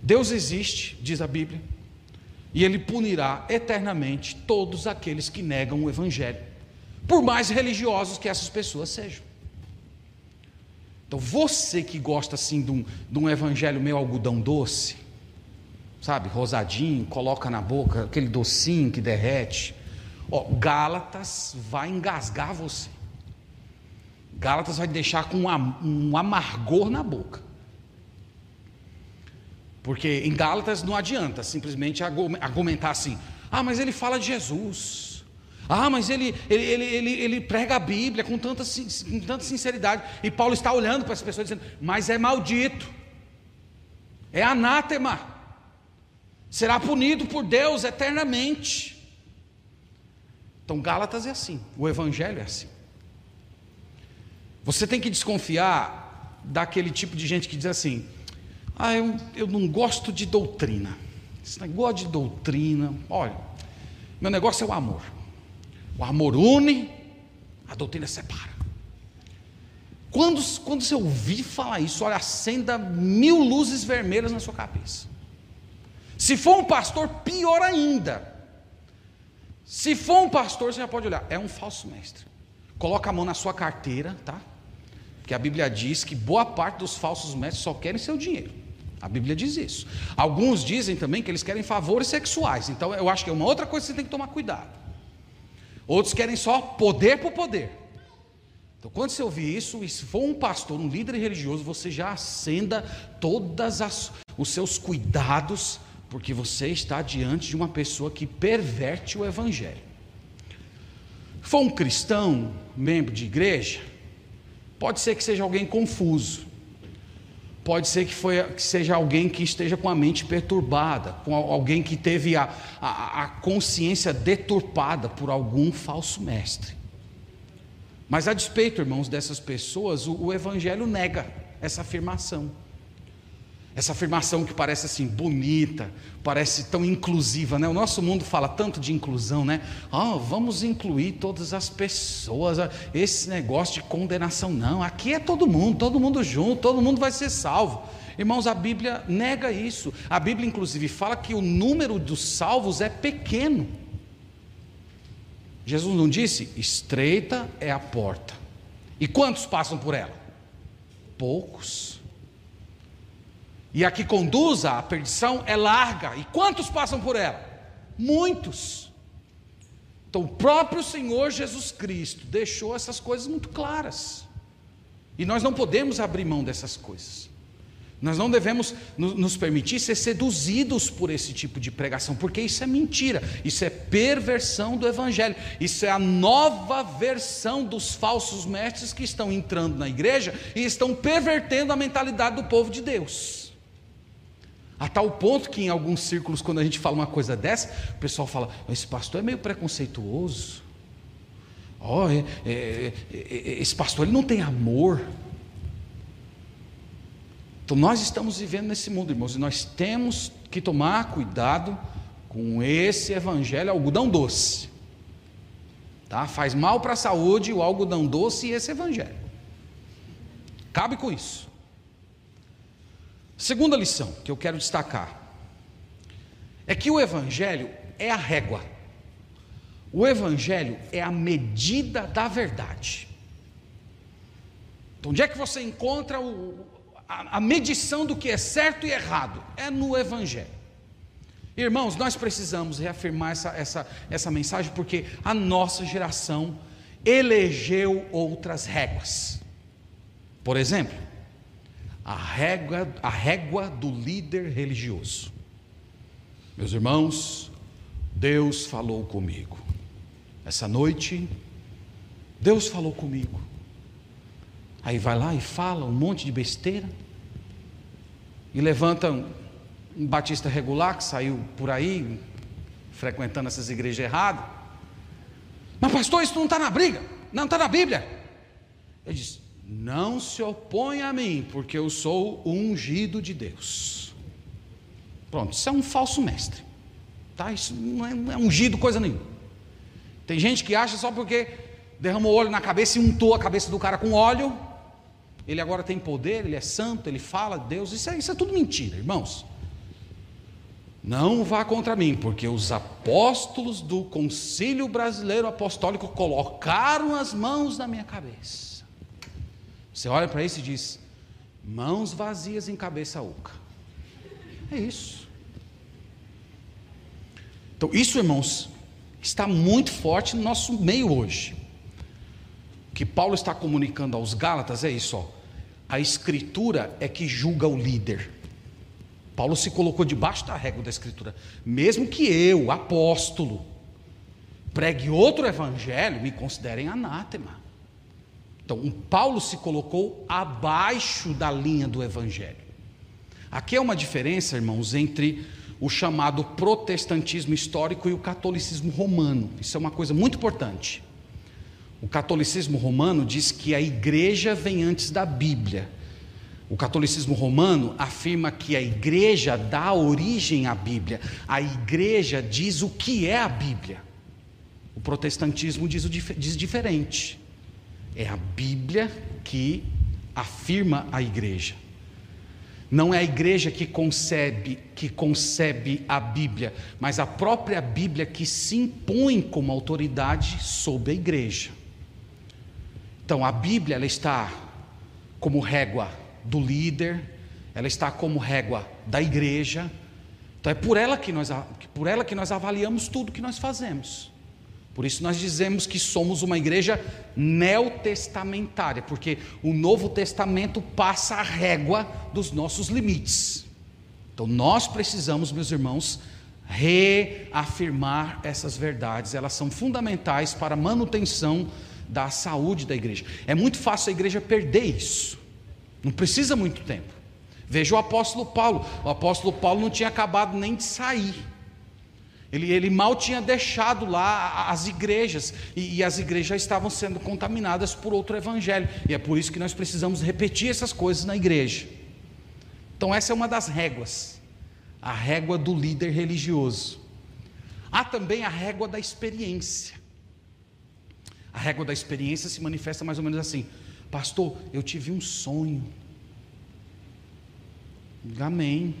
Deus existe, diz a Bíblia, e Ele punirá eternamente todos aqueles que negam o Evangelho, por mais religiosos que essas pessoas sejam. Então, você que gosta assim de um, de um evangelho meio algodão doce, sabe, rosadinho, coloca na boca, aquele docinho que derrete. Ó, Gálatas vai engasgar você. Gálatas vai deixar com um amargor na boca. Porque em Gálatas não adianta simplesmente argumentar assim: ah, mas ele fala de Jesus. Ah, mas ele, ele, ele, ele, ele prega a Bíblia com tanta, com tanta sinceridade. E Paulo está olhando para as pessoas dizendo: mas é maldito, é anátema será punido por Deus eternamente. Então, Gálatas é assim, o Evangelho é assim. Você tem que desconfiar daquele tipo de gente que diz assim: ah, eu, eu não gosto de doutrina. Esse negócio de doutrina, olha, meu negócio é o amor. O amor une, a doutrina separa. Quando, quando você ouvir falar isso, olha, acenda mil luzes vermelhas na sua cabeça. Se for um pastor, pior ainda. Se for um pastor, você já pode olhar, é um falso mestre. Coloca a mão na sua carteira, tá? Porque a Bíblia diz que boa parte dos falsos mestres só querem seu dinheiro. A Bíblia diz isso. Alguns dizem também que eles querem favores sexuais. Então eu acho que é uma outra coisa que você tem que tomar cuidado. Outros querem só poder por poder. Então, quando você ouvir isso, e se for um pastor, um líder religioso, você já acenda todos os seus cuidados porque você está diante de uma pessoa que perverte o Evangelho. For um cristão, membro de igreja, pode ser que seja alguém confuso, pode ser que, foi, que seja alguém que esteja com a mente perturbada, com alguém que teve a, a, a consciência deturpada por algum falso mestre. Mas a despeito, irmãos, dessas pessoas, o, o Evangelho nega essa afirmação. Essa afirmação que parece assim bonita, parece tão inclusiva, né? O nosso mundo fala tanto de inclusão, né? Oh, vamos incluir todas as pessoas. Esse negócio de condenação não. Aqui é todo mundo, todo mundo junto, todo mundo vai ser salvo. Irmãos, a Bíblia nega isso. A Bíblia inclusive fala que o número dos salvos é pequeno. Jesus não disse: "Estreita é a porta". E quantos passam por ela? Poucos. E a que conduz à perdição é larga. E quantos passam por ela? Muitos. Então, o próprio Senhor Jesus Cristo deixou essas coisas muito claras. E nós não podemos abrir mão dessas coisas. Nós não devemos nos permitir ser seduzidos por esse tipo de pregação, porque isso é mentira, isso é perversão do Evangelho, isso é a nova versão dos falsos mestres que estão entrando na igreja e estão pervertendo a mentalidade do povo de Deus. A tal ponto que em alguns círculos, quando a gente fala uma coisa dessa, o pessoal fala: esse pastor é meio preconceituoso. Oh, é, é, é, esse pastor ele não tem amor. Então nós estamos vivendo nesse mundo, irmãos, e nós temos que tomar cuidado com esse evangelho algodão doce. Tá? Faz mal para a saúde o algodão doce e esse evangelho. Cabe com isso. Segunda lição que eu quero destacar é que o evangelho é a régua. O evangelho é a medida da verdade. Então, onde é que você encontra o, a, a medição do que é certo e errado é no Evangelho. Irmãos, nós precisamos reafirmar essa, essa, essa mensagem porque a nossa geração elegeu outras réguas. Por exemplo, a régua, a régua do líder religioso. Meus irmãos, Deus falou comigo. Essa noite, Deus falou comigo. Aí vai lá e fala um monte de besteira. E levanta um, um batista regular que saiu por aí, frequentando essas igrejas erradas. Mas, pastor, isso não está na briga, não está na Bíblia. Ele diz: Não se oponha a mim, porque eu sou o ungido de Deus. Pronto, isso é um falso mestre. Tá? Isso não é, não é ungido coisa nenhuma. Tem gente que acha só porque derramou óleo na cabeça e untou a cabeça do cara com óleo, ele agora tem poder, ele é santo, ele fala Deus, isso é, isso é tudo mentira, irmãos. Não vá contra mim, porque os apóstolos do Concílio Brasileiro Apostólico colocaram as mãos na minha cabeça. Você olha para isso e diz: mãos vazias em cabeça oca. É isso. Então, isso, irmãos, está muito forte no nosso meio hoje. O que Paulo está comunicando aos Gálatas é isso, ó. A escritura é que julga o líder. Paulo se colocou debaixo da régua da escritura. Mesmo que eu, apóstolo, pregue outro evangelho, me considerem anátema. Então, Paulo se colocou abaixo da linha do evangelho. Aqui é uma diferença, irmãos, entre o chamado protestantismo histórico e o catolicismo romano. Isso é uma coisa muito importante. O catolicismo romano diz que a igreja vem antes da Bíblia. O catolicismo romano afirma que a igreja dá origem à Bíblia. A igreja diz o que é a Bíblia. O protestantismo diz, o, diz diferente. É a Bíblia que afirma a igreja. Não é a igreja que concebe, que concebe a Bíblia, mas a própria Bíblia que se impõe como autoridade sobre a igreja. Então, a Bíblia ela está como régua do líder, ela está como régua da igreja. Então, é por ela que nós, por ela que nós avaliamos tudo que nós fazemos. Por isso nós dizemos que somos uma igreja neotestamentária, porque o Novo Testamento passa a régua dos nossos limites. Então nós precisamos, meus irmãos, reafirmar essas verdades, elas são fundamentais para a manutenção da saúde da igreja. É muito fácil a igreja perder isso. Não precisa muito tempo. Veja o apóstolo Paulo. O apóstolo Paulo não tinha acabado nem de sair. Ele, ele mal tinha deixado lá as igrejas, e, e, as igrejas já estavam sendo contaminadas por outro evangelho, e é por isso que nós precisamos repetir essas coisas na igreja. Então, essa é uma das réguas, a régua do líder religioso. Há também a régua da experiência. A régua da experiência se manifesta mais ou menos assim: Pastor, eu tive um sonho. Amém.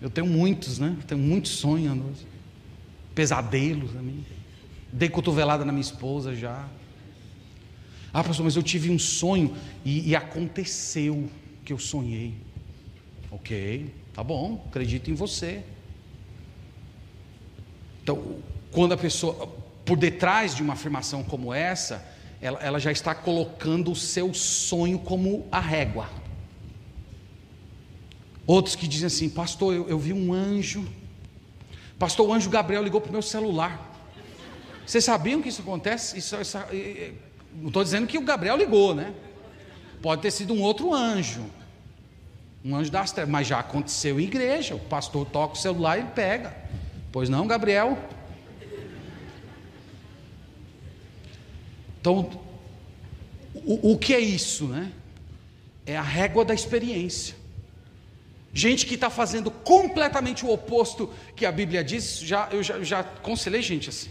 Eu tenho muitos, né? Eu tenho muitos sonhos, pesadelos a mim. Dei cotovelada na minha esposa já. Ah, pastor, mas eu tive um sonho e, e aconteceu que eu sonhei. Ok, tá bom, acredito em você. Então, quando a pessoa, por detrás de uma afirmação como essa, ela, ela já está colocando o seu sonho como a régua. Outros que dizem assim, pastor, eu, eu vi um anjo. Pastor, anjo Gabriel ligou para o meu celular. Vocês sabiam que isso acontece? Isso, não estou dizendo que o Gabriel ligou, né? Pode ter sido um outro anjo. Um anjo das trevas, mas já aconteceu em igreja. O pastor toca o celular e pega. Pois não, Gabriel? Então, o, o que é isso, né? É a régua da experiência. Gente que está fazendo completamente o oposto que a Bíblia diz, já, eu já, já aconselhei gente assim.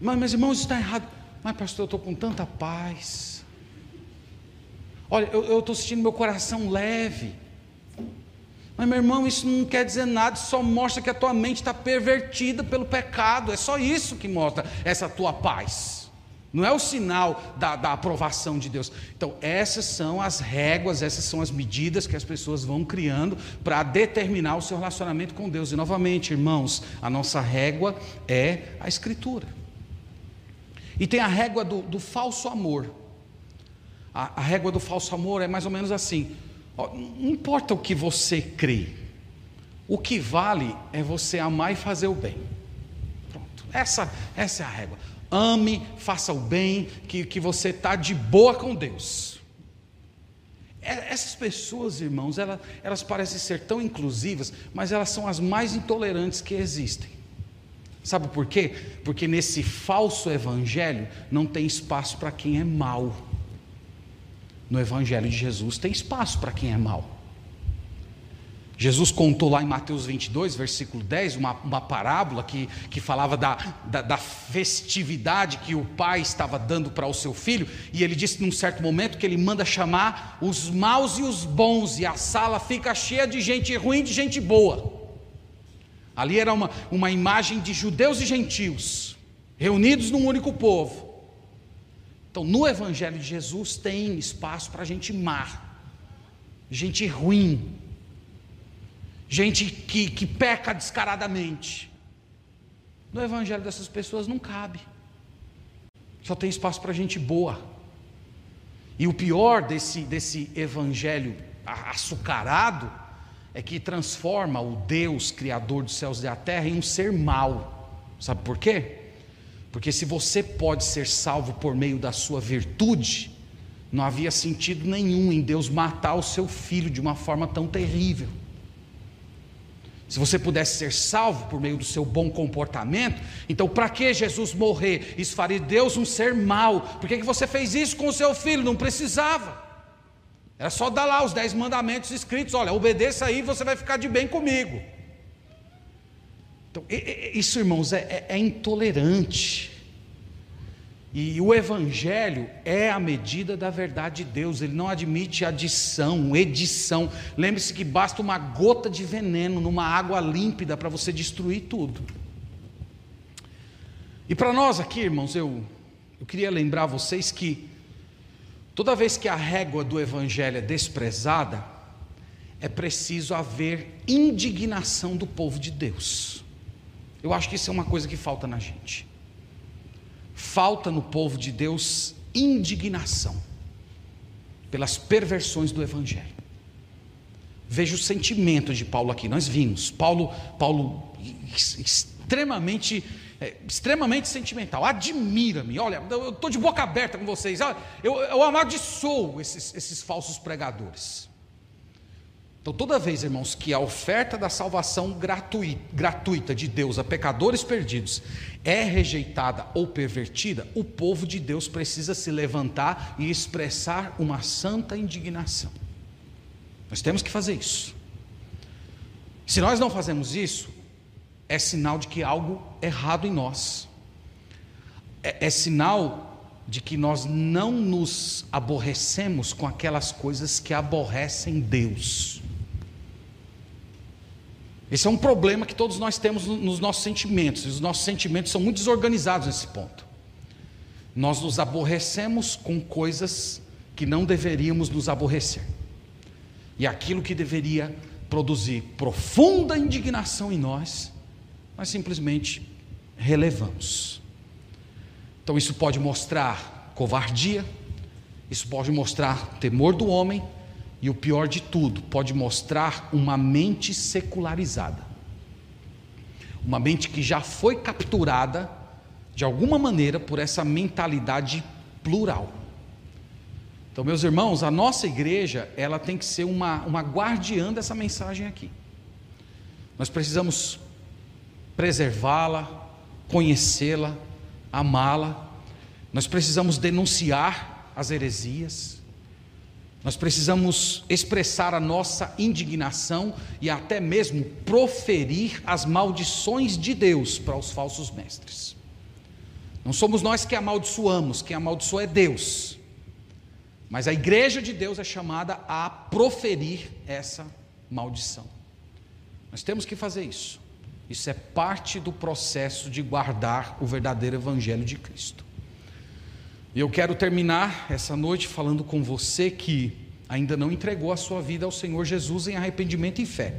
Mas, meus irmãos, isso está errado. Mas, pastor, eu estou com tanta paz. Olha, eu estou sentindo meu coração leve. Mas, meu irmão, isso não quer dizer nada, só mostra que a tua mente está pervertida pelo pecado. É só isso que mostra essa tua paz. Não é o sinal da, da, aprovação de Deus. Então, essas são as réguas, essas são as medidas que as pessoas vão criando para determinar o seu relacionamento com Deus. E, novamente, irmãos, a nossa régua é a Escritura. E tem a régua do, do falso amor. A, a, régua do falso amor é mais ou menos assim: ó, não importa o que você crê, o que vale é você amar e fazer o bem. Pronto, essa, essa é a régua ame, faça o bem, que, que você está de boa com Deus. É, essas pessoas, irmãos, elas, elas parecem ser tão inclusivas, mas elas são as mais intolerantes que existem. Sabe por quê? Porque nesse falso evangelho não tem espaço para quem é mau. No evangelho de Jesus tem espaço para quem é mau. Jesus contou lá em Mateus 22, versículo 10, uma, uma parábola que, que falava da, da, da festividade que o pai estava dando para o seu filho, e ele disse num certo momento que ele manda chamar os maus e os bons, e a sala fica cheia de gente ruim e de gente boa. Ali era uma, uma imagem de judeus e gentios, reunidos num único povo. Então, no Evangelho de Jesus tem espaço para gente má, gente ruim, gente que, que peca descaradamente. No evangelho dessas pessoas não cabe, só tem espaço para gente boa. E o pior desse, desse evangelho açucarado é que transforma o Deus, Criador dos céus e da terra, em um ser mau. Sabe por quê? Porque se você pode ser salvo por meio da sua virtude, não havia sentido nenhum em Deus matar o seu filho de uma forma tão terrível. Se você pudesse ser salvo por meio do seu bom comportamento, então para que Jesus morrer? Isso faria Deus um ser mau. Por que, que você fez isso com o seu filho? Não precisava. Era só dar lá os dez mandamentos escritos: olha, obedeça aí, você vai ficar de bem comigo. Então, isso, irmãos, é, é, é intolerante. E o Evangelho é a medida da verdade de Deus, ele não admite adição, edição. Lembre-se que basta uma gota de veneno numa água límpida para você destruir tudo. E para nós aqui, irmãos, eu, eu queria lembrar vocês que toda vez que a régua do Evangelho é desprezada, é preciso haver indignação do povo de Deus. Eu acho que isso é uma coisa que falta na gente falta no povo de Deus indignação pelas perversões do Evangelho. Veja o sentimento de Paulo aqui. Nós vimos Paulo, Paulo extremamente, é, extremamente sentimental. Admira-me. Olha, eu estou de boca aberta com vocês. Eu, eu amaldiçoo esses, esses falsos pregadores. Então, toda vez, irmãos, que a oferta da salvação gratuita, de Deus a pecadores perdidos é rejeitada ou pervertida, o povo de Deus precisa se levantar e expressar uma santa indignação. Nós temos que fazer isso. Se nós não fazemos isso, é sinal de que algo errado em nós. É, é sinal de que nós não nos aborrecemos com aquelas coisas que aborrecem Deus. Esse é um problema que todos nós temos nos nossos sentimentos, e os nossos sentimentos são muito desorganizados nesse ponto. Nós nos aborrecemos com coisas que não deveríamos nos aborrecer, e aquilo que deveria produzir profunda indignação em nós, nós simplesmente relevamos. Então, isso pode mostrar covardia, isso pode mostrar temor do homem, e o pior de tudo, pode mostrar uma mente secularizada. Uma mente que já foi capturada, de alguma maneira, por essa mentalidade plural. Então, meus irmãos, a nossa igreja, ela tem que ser uma, uma guardiã dessa mensagem aqui. Nós precisamos preservá-la, conhecê-la, amá-la, Nós precisamos denunciar as heresias. Nós precisamos expressar a nossa indignação e até mesmo proferir as maldições de Deus para os falsos mestres. Não somos nós que amaldiçoamos, quem amaldiçoa é Deus. Mas a igreja de Deus é chamada a proferir essa maldição. Nós temos que fazer isso. Isso é parte do processo de guardar o verdadeiro evangelho de Cristo. E eu quero terminar essa noite falando com você que ainda não entregou a sua vida ao Senhor Jesus em arrependimento e fé.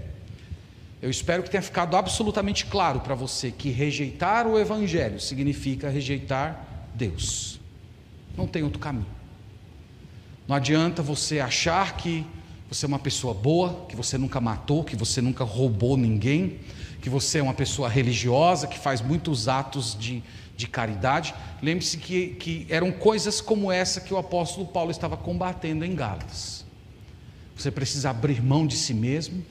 Eu espero que tenha ficado absolutamente claro para você que rejeitar o Evangelho significa rejeitar Deus. Não tem outro caminho. Não adianta você achar que você é uma pessoa boa, que você nunca matou, que você nunca roubou ninguém, que você é uma pessoa religiosa, que faz muitos atos de, de caridade. Lembre-se que, que eram coisas como essa que o apóstolo Paulo estava combatendo em Gálatas. Você precisa abrir mão de si mesmo,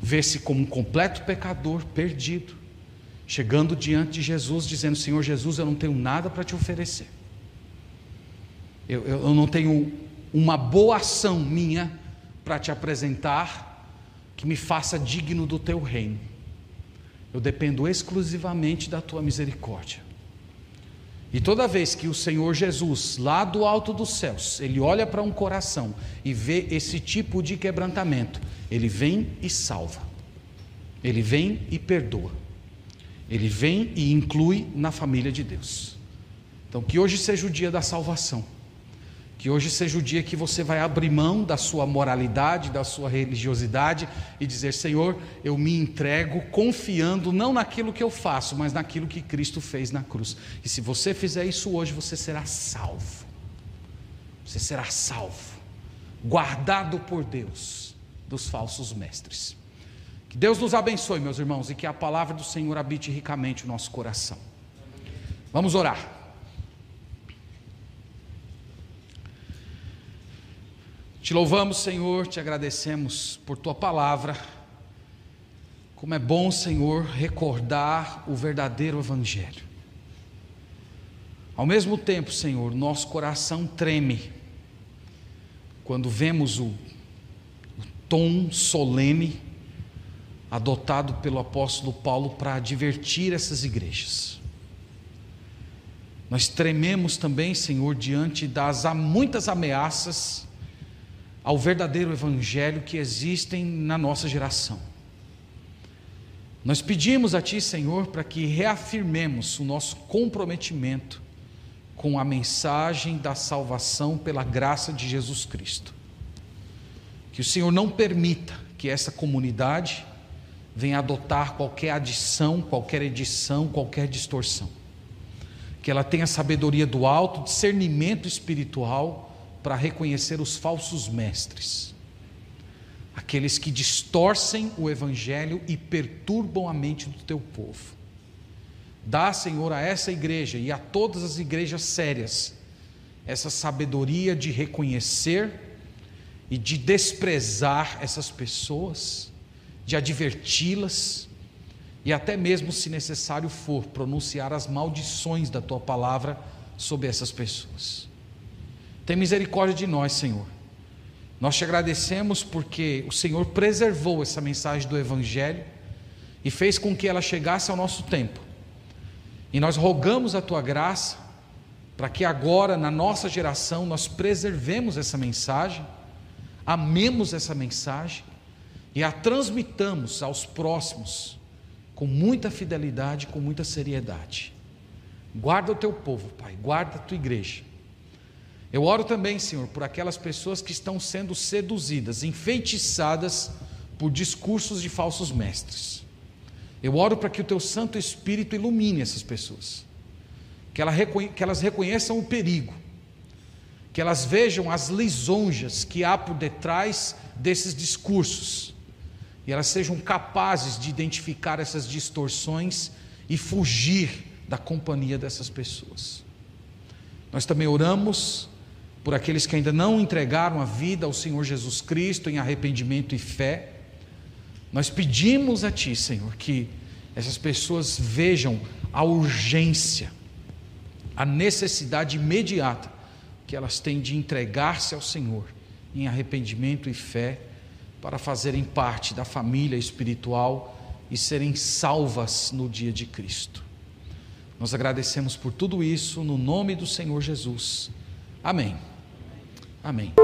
ver-se como um completo pecador, perdido, chegando diante de Jesus, dizendo: Senhor Jesus, eu não tenho nada para te oferecer. Eu, eu, eu não tenho uma boa ação minha para te apresentar que me faça digno do teu reino. Eu dependo exclusivamente da tua misericórdia. E toda vez que o Senhor Jesus, lá do alto dos céus, ele olha para um coração e vê esse tipo de quebrantamento, ele vem e salva. Ele vem e perdoa. Ele vem e inclui na família de Deus. Então, que hoje seja o dia da salvação. Que hoje seja o dia que você vai abrir mão da sua moralidade, da sua religiosidade e dizer: Senhor, eu me entrego confiando não naquilo que eu faço, mas naquilo que Cristo fez na cruz. E se você fizer isso hoje, você será salvo. Você será salvo, guardado por Deus dos falsos mestres. Que Deus nos abençoe, meus irmãos, e que a palavra do Senhor habite ricamente o nosso coração. Vamos orar. Te louvamos, Senhor, te agradecemos por tua palavra. Como é bom, Senhor, recordar o verdadeiro Evangelho. Ao mesmo tempo, Senhor, nosso coração treme quando vemos o, o tom solene adotado pelo apóstolo Paulo para advertir essas igrejas. Nós trememos também, Senhor, diante das muitas ameaças ao verdadeiro evangelho que existem na nossa geração. Nós pedimos a Ti, Senhor, para que reafirmemos o nosso comprometimento com a mensagem da salvação pela graça de Jesus Cristo. Que o Senhor não permita que essa comunidade venha adotar qualquer adição, qualquer edição, qualquer distorção. Que ela tenha sabedoria do alto, discernimento espiritual para reconhecer os falsos mestres, aqueles que distorcem o evangelho e perturbam a mente do teu povo. Dá, Senhor, a essa igreja e a todas as igrejas sérias essa sabedoria de reconhecer e de desprezar essas pessoas, de adverti-las e até mesmo, se necessário for, pronunciar as maldições da tua palavra sobre essas pessoas. Tem misericórdia de nós, Senhor. Nós te agradecemos porque o Senhor preservou essa mensagem do Evangelho e fez com que ela chegasse ao nosso tempo. E nós rogamos a tua graça para que agora, na nossa geração, nós preservemos essa mensagem, amemos essa mensagem e a transmitamos aos próximos com muita fidelidade, com muita seriedade. Guarda o teu povo, Pai, guarda a tua igreja. Eu oro também, Senhor, por aquelas pessoas que estão sendo seduzidas, enfeitiçadas por discursos de falsos mestres. Eu oro para que o Teu Santo Espírito ilumine essas pessoas, que, elas reconheçam o perigo, que elas vejam as lisonjas que há por detrás desses discursos, e elas sejam capazes de identificar essas distorções e fugir da companhia dessas pessoas. Nós também oramos por aqueles que ainda não entregaram a vida ao Senhor Jesus Cristo em arrependimento e fé. Nós pedimos a Ti, Senhor, que essas pessoas vejam a urgência a necessidade imediata que elas têm de entregar-se ao Senhor em arrependimento e fé para fazerem parte da família espiritual e serem salvas no dia de Cristo. Nós agradecemos por tudo isso no nome do Senhor Jesus. Amém. Amém.